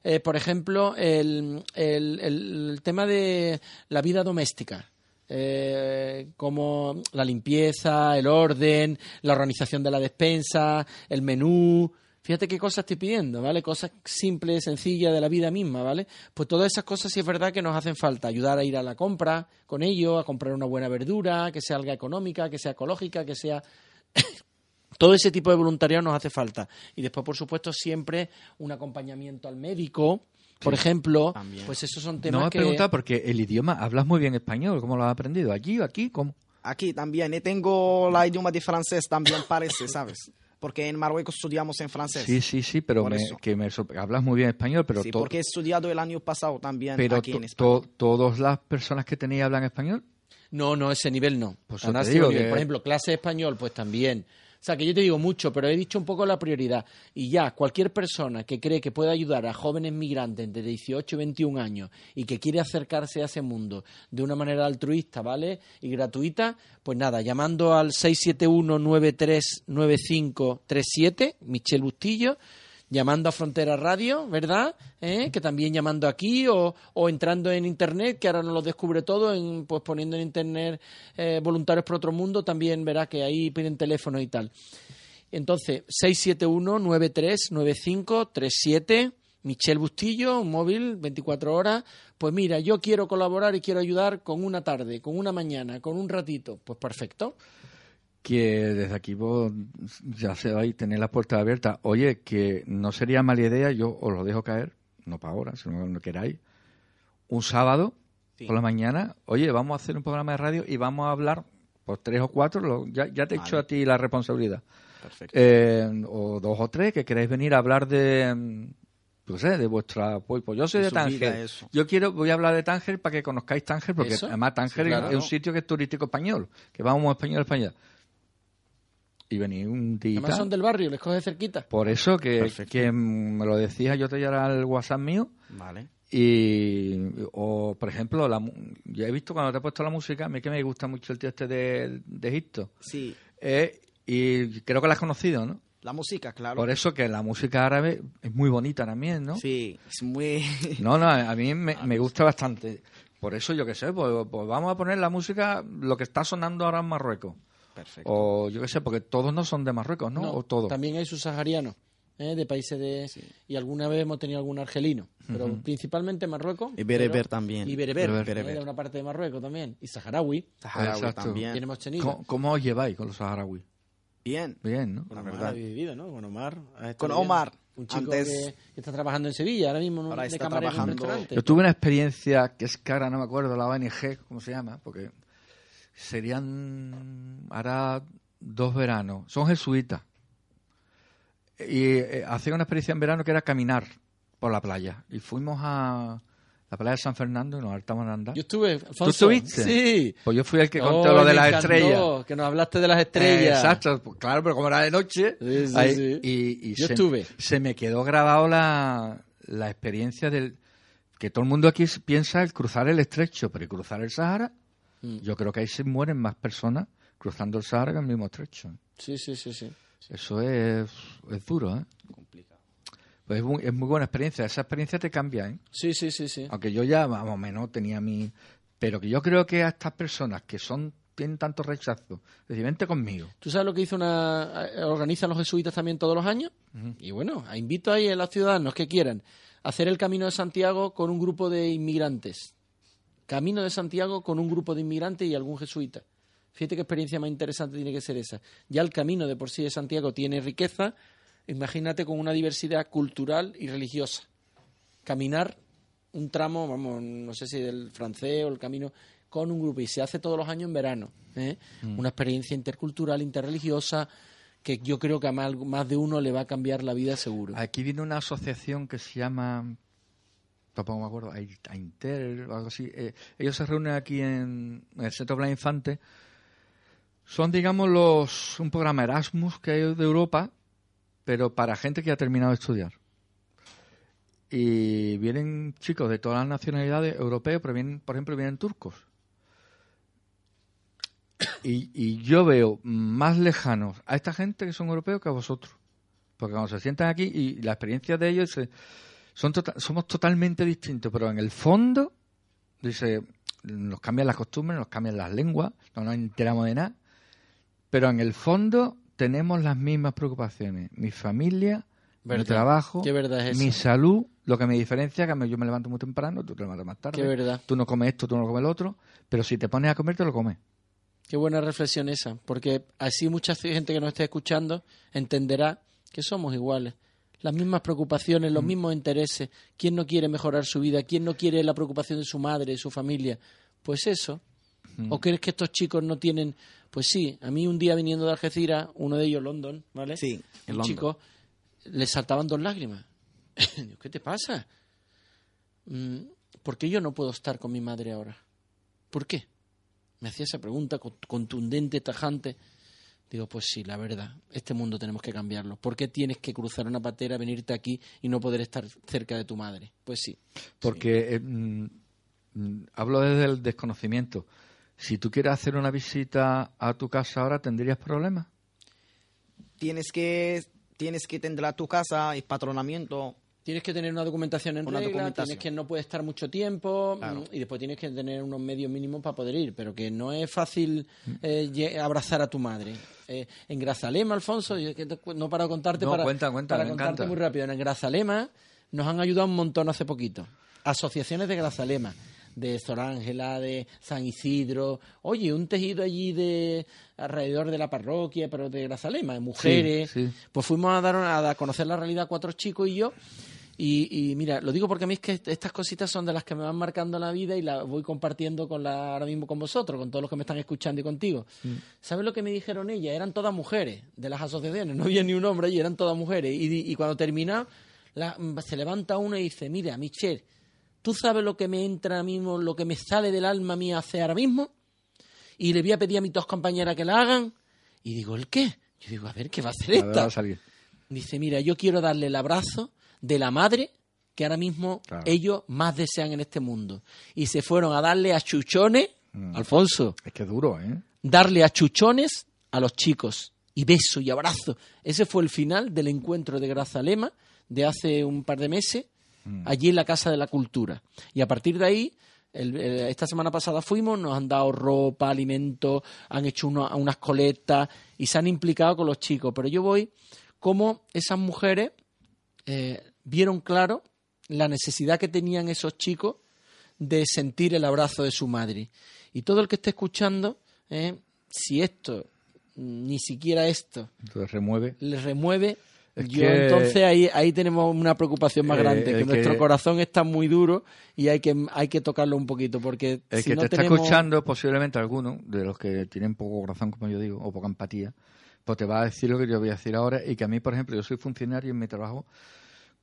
eh, por ejemplo, el, el- tema de la vida doméstica. Eh, como la limpieza, el orden, la organización de la despensa, el menú. Fíjate qué cosas estoy pidiendo, ¿vale? Cosas simples, sencillas de la vida misma, ¿vale? Pues todas esas cosas sí es verdad que nos hacen falta. Ayudar a ir a la compra con ellos, a comprar una buena verdura, que sea algo económica, que sea ecológica, que sea todo ese tipo de voluntariado nos hace falta. Y después, por supuesto, siempre un acompañamiento al médico, por ejemplo. También. Pues esos son No temas me he que... preguntado porque el idioma, hablas muy bien español, ¿cómo lo has aprendido? ¿Allí o aquí? ¿Cómo? Aquí también. Y tengo la idioma de francés también parece, ¿sabes? Porque en Marruecos estudiamos en francés. Sí, sí, sí, pero me- que me hablas muy bien español, pero, Sí, porque he estudiado el año pasado también pero aquí to- en España. to- todas las personas que tenéis hablan español. No, no, ese nivel no. Pues A yo te ese digo que- Por ejemplo, clase de español, pues también. Sea, que yo te digo mucho, pero he dicho un poco la prioridad. Y ya, cualquier persona que cree que puede ayudar a jóvenes migrantes entre 18 y 21 años y que quiere acercarse a ese mundo de una manera altruista, ¿vale? Y gratuita, pues nada, llamando al 671-939537, Michel Bustillo, llamando a Frontera Radio, ¿verdad? ¿Eh? Que también llamando aquí o, o entrando en Internet, que ahora nos lo descubre todo, en, pues poniendo en Internet eh, Voluntarios por Otro Mundo, también verá que ahí piden teléfono y tal. Entonces, 671-939537, Michel Bustillo, un móvil, 24 horas. Pues mira, yo quiero colaborar y quiero ayudar con una tarde, con una mañana, con un ratito. Pues perfecto. Que desde aquí vos ya se vais a tener las puertas abiertas. Oye, que no sería mala idea, yo os lo dejo caer, no para ahora, si no no queráis, un sábado Sí. por la mañana, oye, vamos a hacer un programa de radio y vamos a hablar por tres o cuatro, lo- ya, ya te he hecho Vale. a ti la responsabilidad. Perfecto. Eh, o dos o tres que queréis venir a hablar de, no sé, de vuestra... Pues, pues yo soy De Tánger. Yo quiero, voy a hablar de Tánger para que conozcáis Tánger, porque Eso. además Tánger Sí, claro. es un sitio que es turístico español, que vamos español español. Y venir un día. Además son del barrio, les coge cerquita. Por eso que, que me lo decías, yo te llevaré el WhatsApp mío. Vale. Y, o por ejemplo, la, mu- yo he visto cuando te he puesto la música, a mí que me gusta mucho el tío este de, de Egipto. Sí. Eh, y creo que la has conocido, ¿no? La música, claro. Por eso que la música árabe es muy bonita también, ¿no? Sí, es muy... [laughs] No, no, a mí me, me gusta bastante. Por eso yo qué sé, pues, pues vamos a poner la música, lo que está sonando ahora en Marruecos. Perfecto. O yo qué sé, porque todos no son de Marruecos, ¿no? o todos. También hay subsaharianos, ¿eh? de países de... Y alguna vez hemos tenido algún argelino, pero principalmente Marruecos. Y bereber pero- también. Y bereber, Bereber. ¿eh? de una parte de Marruecos también. Y saharaui, Saharaui Exacto. también. hemos tenido. ¿Cómo, cómo os lleváis con los saharauis? Bien. Bien, ¿no? Con La Omar vivido, ¿no? Con Omar. Con. Omar, Un chico antes- que, que está trabajando en Sevilla ahora mismo, ¿no? Ahora de está camarero en un trabajando- restaurante. Yo tuve una experiencia que es cara, no me acuerdo, la ONG, ¿cómo se llama? Porque serían, hará dos veranos, son jesuitas. Y eh, hacían una experiencia en verano que era caminar por la playa. Y fuimos a la playa de San Fernando y nos hartamos de andar. Yo estuve, Alfonso. ¿Tú estuviste? Sí. Pues yo fui el que Oh, lo de las encantó, estrellas. Que nos hablaste de las Eh, estrellas. exacto, pues claro, pero como era de noche, Sí, sí, ahí- sí. y, y Yo se, estuve. se me quedó grabado la, la experiencia del que todo el mundo aquí piensa el cruzar el estrecho, pero ¿y cruzar el Sahara? Mm. Yo creo que ahí se mueren más personas cruzando el Sahara que el mismo estrecho. Sí, sí, sí, sí. Eso es, es duro, ¿eh? Complicado. Pues es muy, es muy buena experiencia. Esa experiencia te cambia, ¿eh? Sí, sí, sí, sí. Aunque yo ya más o menos tenía mi... Pero que yo creo que a estas personas que son tienen tanto rechazo. Decir, vente conmigo. ¿Tú sabes lo que hizo una eh, organizan los jesuitas también todos los años? Y bueno, invito ahí a los ciudadanos que quieran a hacer el Camino de Santiago con un grupo de inmigrantes. Camino de Santiago con un grupo de inmigrantes y algún jesuita. Fíjate qué experiencia más interesante tiene que ser esa. Ya el camino de por sí de Santiago tiene riqueza, imagínate con una diversidad cultural y religiosa. Caminar un tramo, vamos, no sé si del francés o el camino, con un grupo y se hace todos los años en verano. ¿eh? Una experiencia intercultural, interreligiosa, que yo creo que a más, más de uno le va a cambiar la vida seguro. Aquí viene una asociación que se llama, tampoco me acuerdo, Ai- Ainter o algo así. Eh, ellos se reúnen aquí en, el Centro Blas Infante. Son, digamos, los un programa Erasmus que hay de Europa, pero para gente que ha terminado de estudiar. Y vienen chicos de todas las nacionalidades europeos, pero vienen, por ejemplo, vienen turcos. Y, y yo veo más lejanos a esta gente que son europeos que a vosotros. Porque cuando se sientan aquí y la experiencia de ellos eh, son tota- somos totalmente distintos, pero en el fondo, dice, nos cambian las costumbres, nos cambian las lenguas, no nos enteramos de nada, pero en el fondo tenemos las mismas preocupaciones. Mi familia, mi trabajo, es mi salud, lo que me diferencia es que yo me levanto muy temprano, tú te levantas más tarde. Qué verdad. Tú no comes esto, tú no comes lo otro, pero si te pones a comer, te lo comes. Qué buena reflexión esa, porque así mucha gente que nos esté escuchando entenderá que somos iguales. Las mismas preocupaciones, los mismos intereses. ¿Quién no quiere mejorar su vida? ¿Quién no quiere la preocupación de su madre, de su familia? Pues eso. ¿O crees que estos chicos no tienen...? Pues sí, a mí un día viniendo de Algeciras, uno de ellos London, ¿vale? Sí, Un London. chico, le saltaban dos lágrimas. [laughs] ¿Qué te pasa? "Mm, ¿Por qué yo no puedo estar con mi madre ahora? ¿Por qué? Me hacía esa pregunta con- contundente, tajante. Digo, pues sí, la verdad, este mundo tenemos que cambiarlo. ¿Por qué tienes que cruzar una patera, venirte aquí y no poder estar cerca de tu madre? Pues sí. Porque eh, mm, mm, hablo desde el desconocimiento. Si tú quieres hacer una visita a tu casa ahora, ¿tendrías problemas? Tienes que, tienes que tener a tu casa y patronamiento. Tienes que tener una documentación en Una regla, documentación. tienes que no puedes estar mucho tiempo Claro. mm, y después tienes que tener unos medios mínimos para poder ir, pero que no es fácil eh, lle- abrazar a tu madre. Eh, en Grazalema, Alfonso, yo no para contarte, No, para, cuenta, cuenta, para contarte encanta. muy rápido. En Grazalema nos han ayudado un montón hace poquito. Asociaciones de Grazalema, de Zorángela, de San Isidro. Oye, un tejido allí de alrededor de la parroquia, pero de Grazalema, de mujeres. sí. Pues fuimos a dar a conocer la realidad cuatro chicos y yo. Y, y mira, lo digo porque a mí es que estas cositas son de las que me van marcando la vida y las voy compartiendo con la, ahora mismo con vosotros, con todos los que me están escuchando y contigo. ¿Sabes lo que me dijeron ellas? Eran todas mujeres de las asociaciones, no había ni un hombre allí, eran todas mujeres. Y, y cuando termina, la- se levanta una y dice, mira, Michelle, ¿tú sabes lo que me entra ahora mismo, lo que me sale del alma mía hacer ahora mismo? Y le voy a pedir a mis dos compañeras que la hagan. Y digo, ¿el qué? Yo digo, a ver, ¿qué va a hacer A ver, esta? va a salir. Dice, mira, yo quiero darle el abrazo de la madre que ahora mismo Claro. ellos más desean en este mundo. Y se fueron a darle a chuchones, Mm. Alfonso, Es que duro, ¿eh? darle a chuchones a los chicos. Y beso y abrazo. Ese fue el final del encuentro de Grazalema de hace un par de meses, allí en la Casa de la Cultura. Y a partir de ahí, el- el- esta semana pasada fuimos, nos han dado ropa, alimentos, han hecho uno- unas colectas y se han implicado con los chicos. Pero yo voy como esas mujeres eh, vieron claro la necesidad que tenían esos chicos de sentir el abrazo de su madre. Y todo el que esté escuchando, eh, si esto, ni siquiera esto, Entonces remueve. les remueve, Es yo que- entonces ahí, ahí tenemos una preocupación más Eh, grande, que, nuestro corazón está muy duro y hay que, hay que tocarlo un poquito, porque El si que no te está tenemos- escuchando, posiblemente alguno, de los que tienen poco corazón, como yo digo, o poca empatía, pues te va a decir lo que yo voy a decir ahora. Y que a mí, por ejemplo, yo soy funcionario en mi trabajo,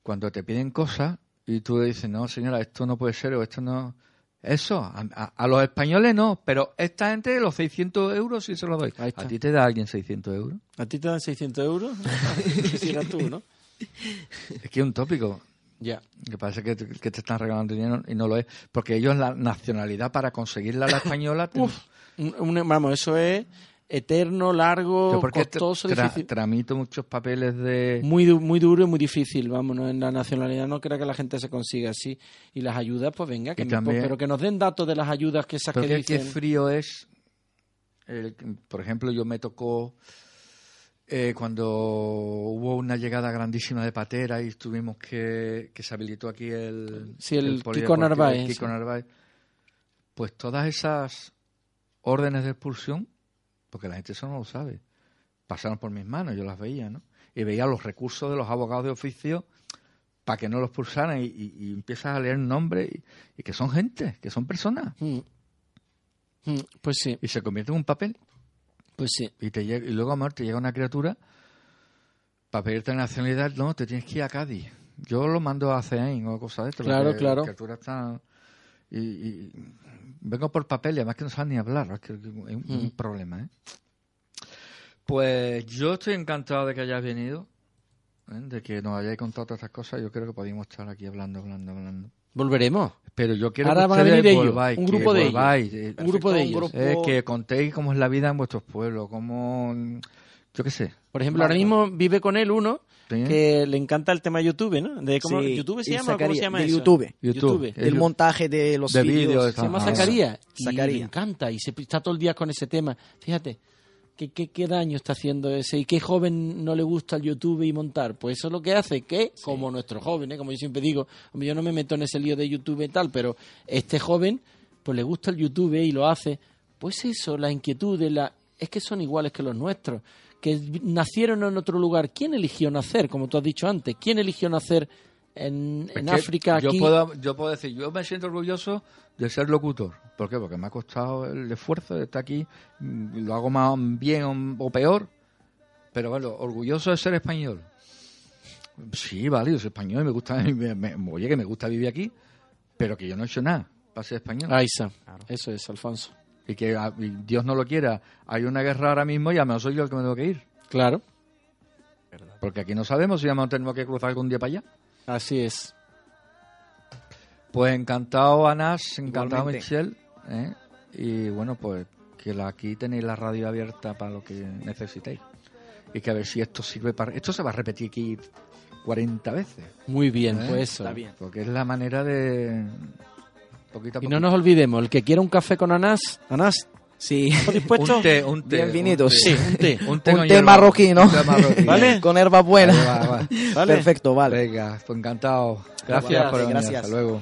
cuando te piden cosas y tú dices, no, señora, esto no puede ser o esto no. Eso, a, a- a los españoles no, pero esta gente, los 600 euros sí se los doy. ¿A ti te da alguien 600 euros? ¿A ti te dan 600 euros? [laughs] [laughs] tú, ¿no? Es que es un tópico. Ya. Que parece que te, que te están regalando dinero y no lo es. Porque ellos la nacionalidad para conseguirla la española... te- Un- un- vamos, eso es eterno, largo, Yo porque tra- costoso, tra- difícil. tramito muchos papeles de... Muy, du- muy duro y muy difícil, vamos, ¿no? en la nacionalidad no creo que la gente se consiga así. Y las ayudas, pues venga, que también- pero que nos den datos de las ayudas que esas que qué, qué dicen. frío es el- por ejemplo, yo me tocó eh, cuando hubo una llegada grandísima de patera y tuvimos que, que se habilitó aquí el, Sí, el Kiko polideportivo, Narváez, el Kiko sí. Narváez. Pues todas esas órdenes de expulsión, porque la gente eso no lo sabe, pasaron por mis manos, yo las veía, ¿no? Y veía los recursos de los abogados de oficio para que no los expulsaran y, y- y empiezas a leer nombres y, y que son gente, que son personas. Mm. Mm, Pues sí, Y se convierte en un papel. pues sí. Y, te llega- y luego, amor, te llega una criatura para pedirte nacionalidad. No, te tienes que ir a Cádiz. Yo lo mando a CEAIN o cosas de esto. Claro, claro. La criatura está... Y, y vengo por papel y además que no saben ni hablar. Es que es un, un Mm. problema, ¿eh? Pues yo estoy encantado de que hayas venido, ¿eh? de que nos hayáis contado todas estas cosas. Yo creo que podemos estar aquí hablando, hablando, hablando. Volveremos. Pero yo quiero Ahora que van a ustedes venir ellos, volváis, un que grupo de ellos. volváis, eh, Un grupo de ellos. eh, que contéis cómo es la vida en vuestros pueblos, cómo... Yo qué sé. Por ejemplo, ahora mismo vive con él uno ¿sí? Que le encanta el tema YouTube, ¿no? De cómo, Sí, ¿YouTube se llama cómo se llama de eso? YouTube. YouTube. YouTube. El montaje de los de vídeos. Se llama. Zacarías. Y Zacarías. le encanta y se está todo el día con ese tema. Fíjate, ¿qué, qué, qué daño está haciendo ese? ¿Y qué joven no le gusta el YouTube y montar? Pues eso es lo que hace que, como nuestro joven, ¿eh? como yo siempre digo, hombre, yo no me meto en ese lío de YouTube y tal, pero este joven, pues le gusta el YouTube y lo hace. Pues eso, la inquietud, la... es que son iguales que los nuestros, que nacieron en otro lugar. ¿Quién eligió nacer, como tú has dicho antes? ¿Quién eligió nacer en, en África, yo aquí? Puedo, yo puedo decir, yo me siento orgulloso de ser locutor. ¿Por qué? Porque me ha costado el esfuerzo de estar aquí. mm, Lo hago más bien o, o peor. Pero bueno, orgulloso de ser español. Sí, vale, yo soy español y me gusta, [laughs] me- me- oye, que me gusta vivir aquí, pero que yo no he hecho nada para ser español. Aiza, eso es, Alfonso. Y que ah, y Dios no lo quiera, hay una guerra ahora mismo y a lo mejor soy yo el que me tengo que ir. Claro, Porque aquí no sabemos si vamos a tener que cruzar algún día para allá. así es. Pues encantado, Anas, encantado. Michelle. ¿eh? Y bueno, pues que la- aquí tenéis la radio abierta para lo que necesitéis. Y que a ver si esto sirve para... Esto se va a repetir aquí 40 veces. Muy bien, ¿Eh? pues eso. Está bien. Porque es la manera de... Poquito a Y poquito. no nos olvidemos, el que quiera un café con anás, anás, Sí. [laughs] ¿estás dispuesto? Un té, un té. Bienvenidos. un Sí, un té. [laughs] Un té, Un con té marroquí, ¿no? un té marroquí. [laughs] ¿Vale? Con herba buena. Ahí va, va. ¿Vale? Perfecto, vale. Venga, pues encantado. Gracias Gracias, por venir. gracias. Hasta luego.